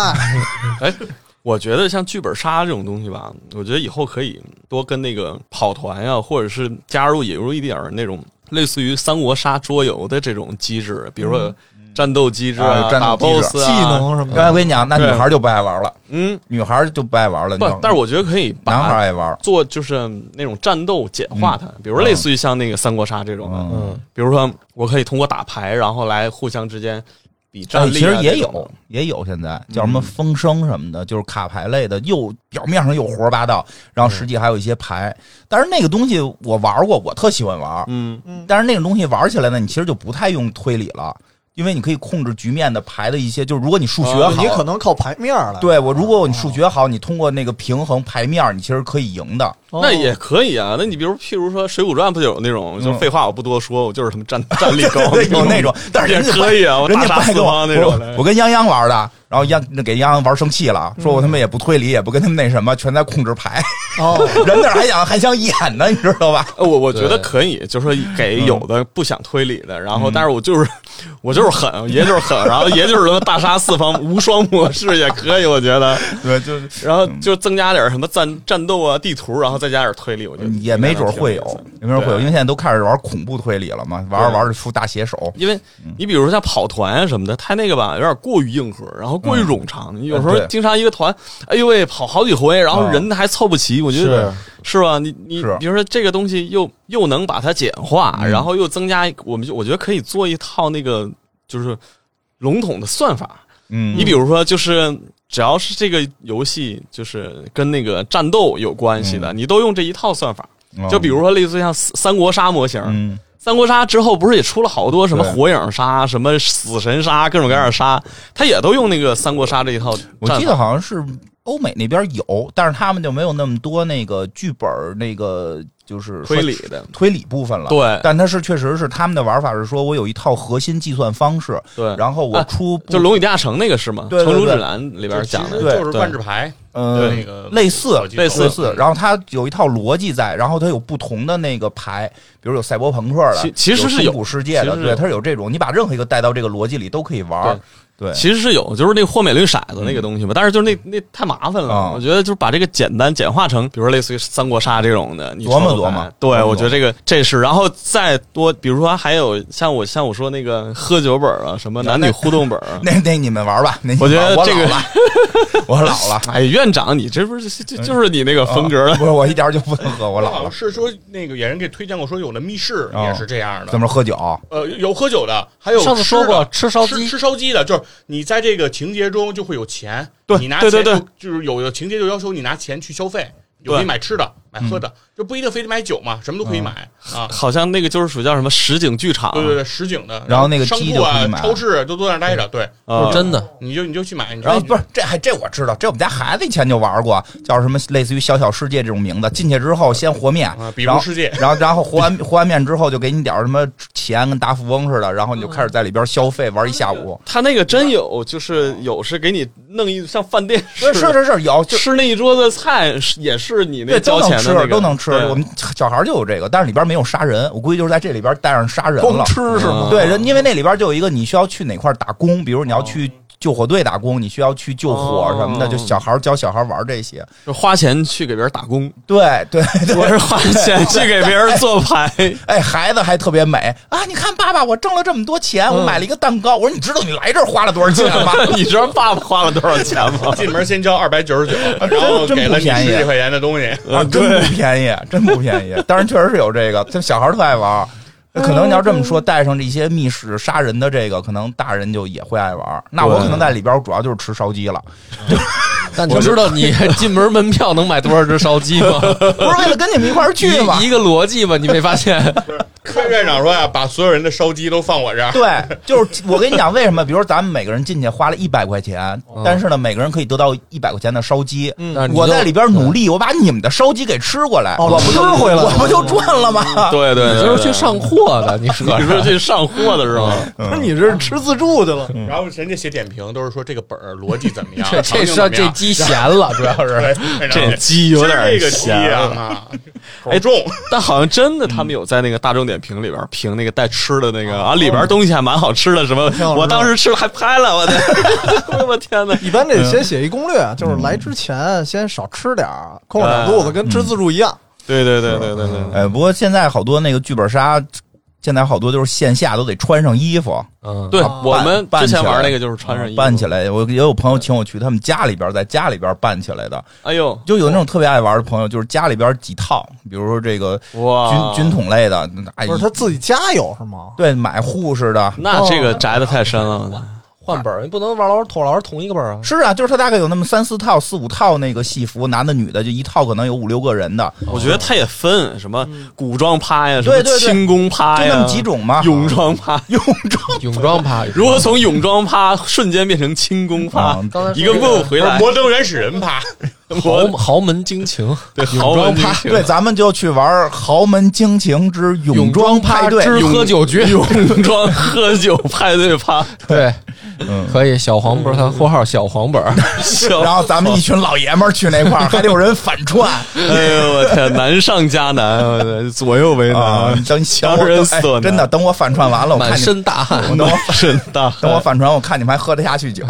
哎，我觉得像剧本杀这种东西吧，我觉得以后可以多跟那个跑团呀、或者是加入引入一点儿那种类似于三国杀桌游的这种机制，比如说战斗机制啊战打斗机制。BOSS 啊，技能什么的，刚才我跟你讲，那女孩就不爱玩了，嗯，女孩就不爱玩了。你知道吗，不但是我觉得可以男孩把爱玩。做就是那种战斗简化它，比如类似于像那个三国杀这种嗯，比如说我可以通过打牌，然后来互相之间比战哎，力、啊其实也有，也有现在叫什么风声什么的，就是卡牌类的，又表面上又胡说八道，然后实际还有一些牌。但是那个东西我玩过，我特喜欢玩。嗯嗯，但是那个东西玩起来呢，你其实就不太用推理了，因为你可以控制局面的牌的一些，就是如果你数学啊好，你可能靠牌面来，对我，如果你数学好，你通过那个平衡牌面，你其实可以赢的。哦那也可以啊。那你比如譬如说《水浒传》不就有那种，就是废话我不多说，我就是他们战战力高 有那种，但是也可以啊，我杀四家不爱跟我方那种我。跟泱泱玩的，然后泱那给泱泱玩生气了，说我他妈也不推理，也不跟他们那什么，全在控制牌。哦，人那还想还想演呢，你知道吧？呃我我觉得可以，就是说给有的不想推理的，然后嗯但是我就是我就是狠，爷就是狠，然后爷就是什么大杀四方无双模式也可以，我觉得，对，就是然后就增加点什么战战斗啊、地图，然后再加点推理，我觉得也没准会有，也没准会有，因为现在都开始玩恐怖推理了嘛，玩着玩着出大写手。因为你比如说像跑团啊什么的，它那个吧有点过于硬核，然后过于冗长。你有时候经常一个团，哎呦喂，跑好几回，然后嗯人还凑不齐，我觉得是吧？你你比如说这个东西又又能把它简化，嗯然后又增加，我们就我觉得可以做一套那个就是笼统的算法。嗯，你比如说就是。只要是这个游戏就是跟那个战斗有关系的，你都用这一套算法。嗯就比如说类似像三国杀模型，嗯，三国杀之后不是也出了好多什么火影杀、什么死神杀，各种各样的杀，他也都用那个三国杀这一套。我记得好像是欧美那边有，但是他们就没有那么多那个剧本那个就是推理的，推理部分了。对但它是确实是他们的玩法是说我有一套核心计算方式，对，然后我啊出就《龙与地下城》那个是吗？对对对城主指南》里边讲的，对就是万智牌，嗯那个类似类似类似，然后它有一套逻辑在，然后它有不同的那个牌，比如有赛博朋克的，其其实是有古世界的，对，它是有这种，你把任何一个带到这个逻辑里都可以玩对。其实是有，就是那个霍美绿骰子那个东西嘛，但是就是那那太麻烦了。啊我觉得就是把这个简单简化成，比如说类似于三国杀这种的，你琢磨琢磨对，我觉得这个这是，然后再多，比如说还有像我像我说那个喝酒本啊，什么男女互动本啊。那那你们玩吧，那你我觉得这个玩 我老了，我老了，哎，院长，你这不是就就是你那个风格了？不是我一点就不能喝，我我老了。是说那个演员给推荐过，说有的密室哦也是这样的怎。么喝酒？呃，有喝酒的，还有上次说过吃烧鸡吃吃烧鸡的，就是你在这个情节中就会有钱，对你拿对对对钱就就是有的情节就要求你拿钱去消费，有你买吃的、买喝的，就不一定非得买酒嘛，什么都可以买啊。好像那个就是属于叫什么实景剧场，对对对，实景的，然后那个商铺啊鸡就可以、买超市都都在那儿待着，对，啊真的，你就你就去买，然后不是这还这我知道，这我们家孩子以前就玩过，叫什么类似于小小世界这种名字。进去之后先和面啊，比然后如世界，然后 然后和完和完面之后就给你点儿什么钱，跟大富翁似的，然后你就开始在里边消费玩一下午。他那个真有，就是有是给你弄一像饭店似是的，是是是有。吃那一桌子菜是也是你那交钱，的那个都能吃。对我们小孩就有这个，但是里边没有杀人，我估计就是在这里边带上杀人光了。吃是吗？对，人因为那里边就有一个你需要去哪块打工，比如你要去救火队打工，你需要去救火什么的，哦就小孩儿教小孩儿玩这些。就花钱去给别人打工，对对对，我是花钱去给别人做牌。哎，孩子还特别美啊！你看，爸爸，我挣了这么多钱，我买了一个蛋糕。我说，你知道你来这儿 花了多少钱吗？你知道爸爸花了多少钱吗？进门先交二百九十九，然后 给了十几块钱的东西，啊，真不便宜，真不便宜。当然，确实是有这个，这小孩儿特爱玩儿。可能你要这么说，带上这些密室杀人的这个，可能大人就也会爱玩儿。那我可能在里边主要就是吃烧鸡了，但你知道你 进门门票能买多少只烧鸡吗？不是为了跟你们一块儿去吗一？一个逻辑吧，你没发现？院院长说呀，把所有人的烧鸡都放我这儿，对，就是我跟你讲，为什么？比如咱们每个人进去花了一百块钱，但是呢，每个人可以得到一百块钱的烧鸡。我在里边努力，我把你们的烧鸡给吃过来，哦我不就吃回来我不就赚了吗？对对，对就是去上货的，你说你是去上货的是吗？嗯你这是吃自助去了？然后人家写点评都是说这个本儿逻辑怎么样，这这是这鸡咸了，主要是。这鸡有点这个鸡咸啊，啊 口重，但好像真的，他们有在那个大众点评里边评那个带吃的那个啊，里边东西还蛮好吃的，什么我当时吃了还拍了，我的，我天哪！一般得先写一攻略，就是来之前先少吃点儿，空肚子，跟吃自助一样。对对对对对对，哎，不过现在好多那个剧本杀，现在好多就是线下都得穿上衣服，嗯，对啊我们之前玩那个就是穿上衣服办起，来。我也有朋友请我去他们家里边，在家里边办起来的，哎呦就有那种特别爱玩的朋友，就是家里边几套，比如说这个，军军统类的，哎不是他自己家有是吗？对买护士的。那这个宅的太深了，换本儿，你不能玩老师同老师同一个本儿啊。是啊，就是他大概有那么三四套、四五套那个戏服，男的女的，就一套可能有五六个人的，我觉得他也分什么古装趴呀，什么轻功趴呀，就那么几种嘛。泳装趴，泳装，泳装趴，如何从泳装趴瞬间变成轻功趴一个 move 回来，摩登原始人趴，豪豪门惊 情，对泳豪门惊情对，咱们就去玩豪门惊情之泳泳装派对。趴之喝酒局，泳装喝酒派对趴，对，嗯可以。小黄本儿，他括号小黄本儿，然后咱们一群老爷们儿去那块儿，还得有人反串哎呦我天，难上加难，左右为啊难，！等强人所难哎真的，等我反串完了，我看满，身大汗。等我真大汗，等我反串，我看你们还喝得下去酒，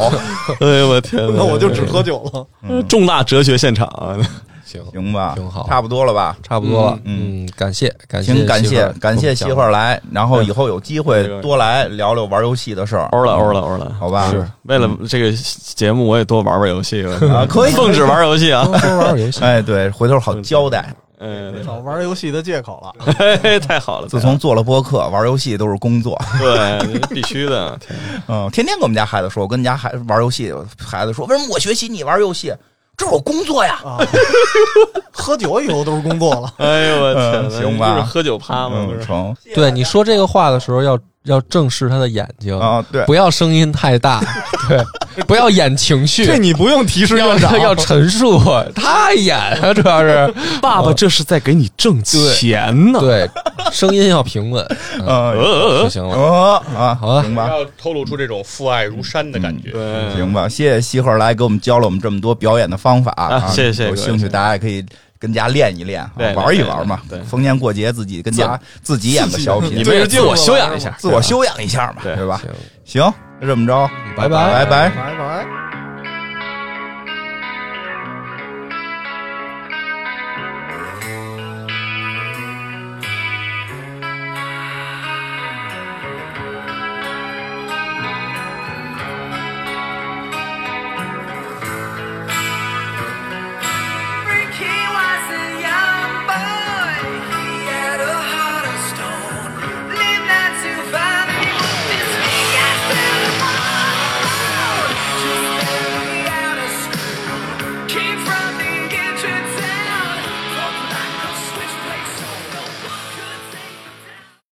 哎呦我天哪，那我就只喝酒了。重大哲学现场啊！行，行吧？挺好差不多了吧？差不多了。嗯嗯，感谢感谢，行，感谢感谢媳妇儿来。然后以后有机会多来聊聊玩游戏的事儿。欧了欧了欧了，好吧？是为了这个节目，我也多玩玩游戏 了啊可以奉旨玩游戏啊！多玩玩游戏，哎，对，回头好交代。嗯，找玩游戏的借口了。嘿嘿太好了，自从做了播客，玩游戏都是工作。对必须的，嗯，天天跟我们家孩子说，我跟家孩子玩游戏，孩子说为什么我学习你玩游戏？这是我工作呀。啊，喝酒以后都是工作了。哎呦我天行吧就是喝酒趴嘛，不？成对你说这个话的时候要要正视他的眼睛啊，对，不要声音太大，对，不要演情绪，这你不用提示要院长，要陈述，他演啊，主要是。爸爸这是在给你挣钱呢。对，声音要平稳，就行了。呃啊，好了行吧。要透露出这种父爱如山的感觉。对，行吧，谢谢西鹤来给我们教了我们这么多表演的方法啊谢谢谢谢有兴趣大家也可以跟家练一练，啊对对玩一玩嘛对。逢年过节自己跟家自己演个小品，你们也自我修养一下，自我修养一下嘛，对对吧？行行，那这么着，拜拜拜拜。拜拜。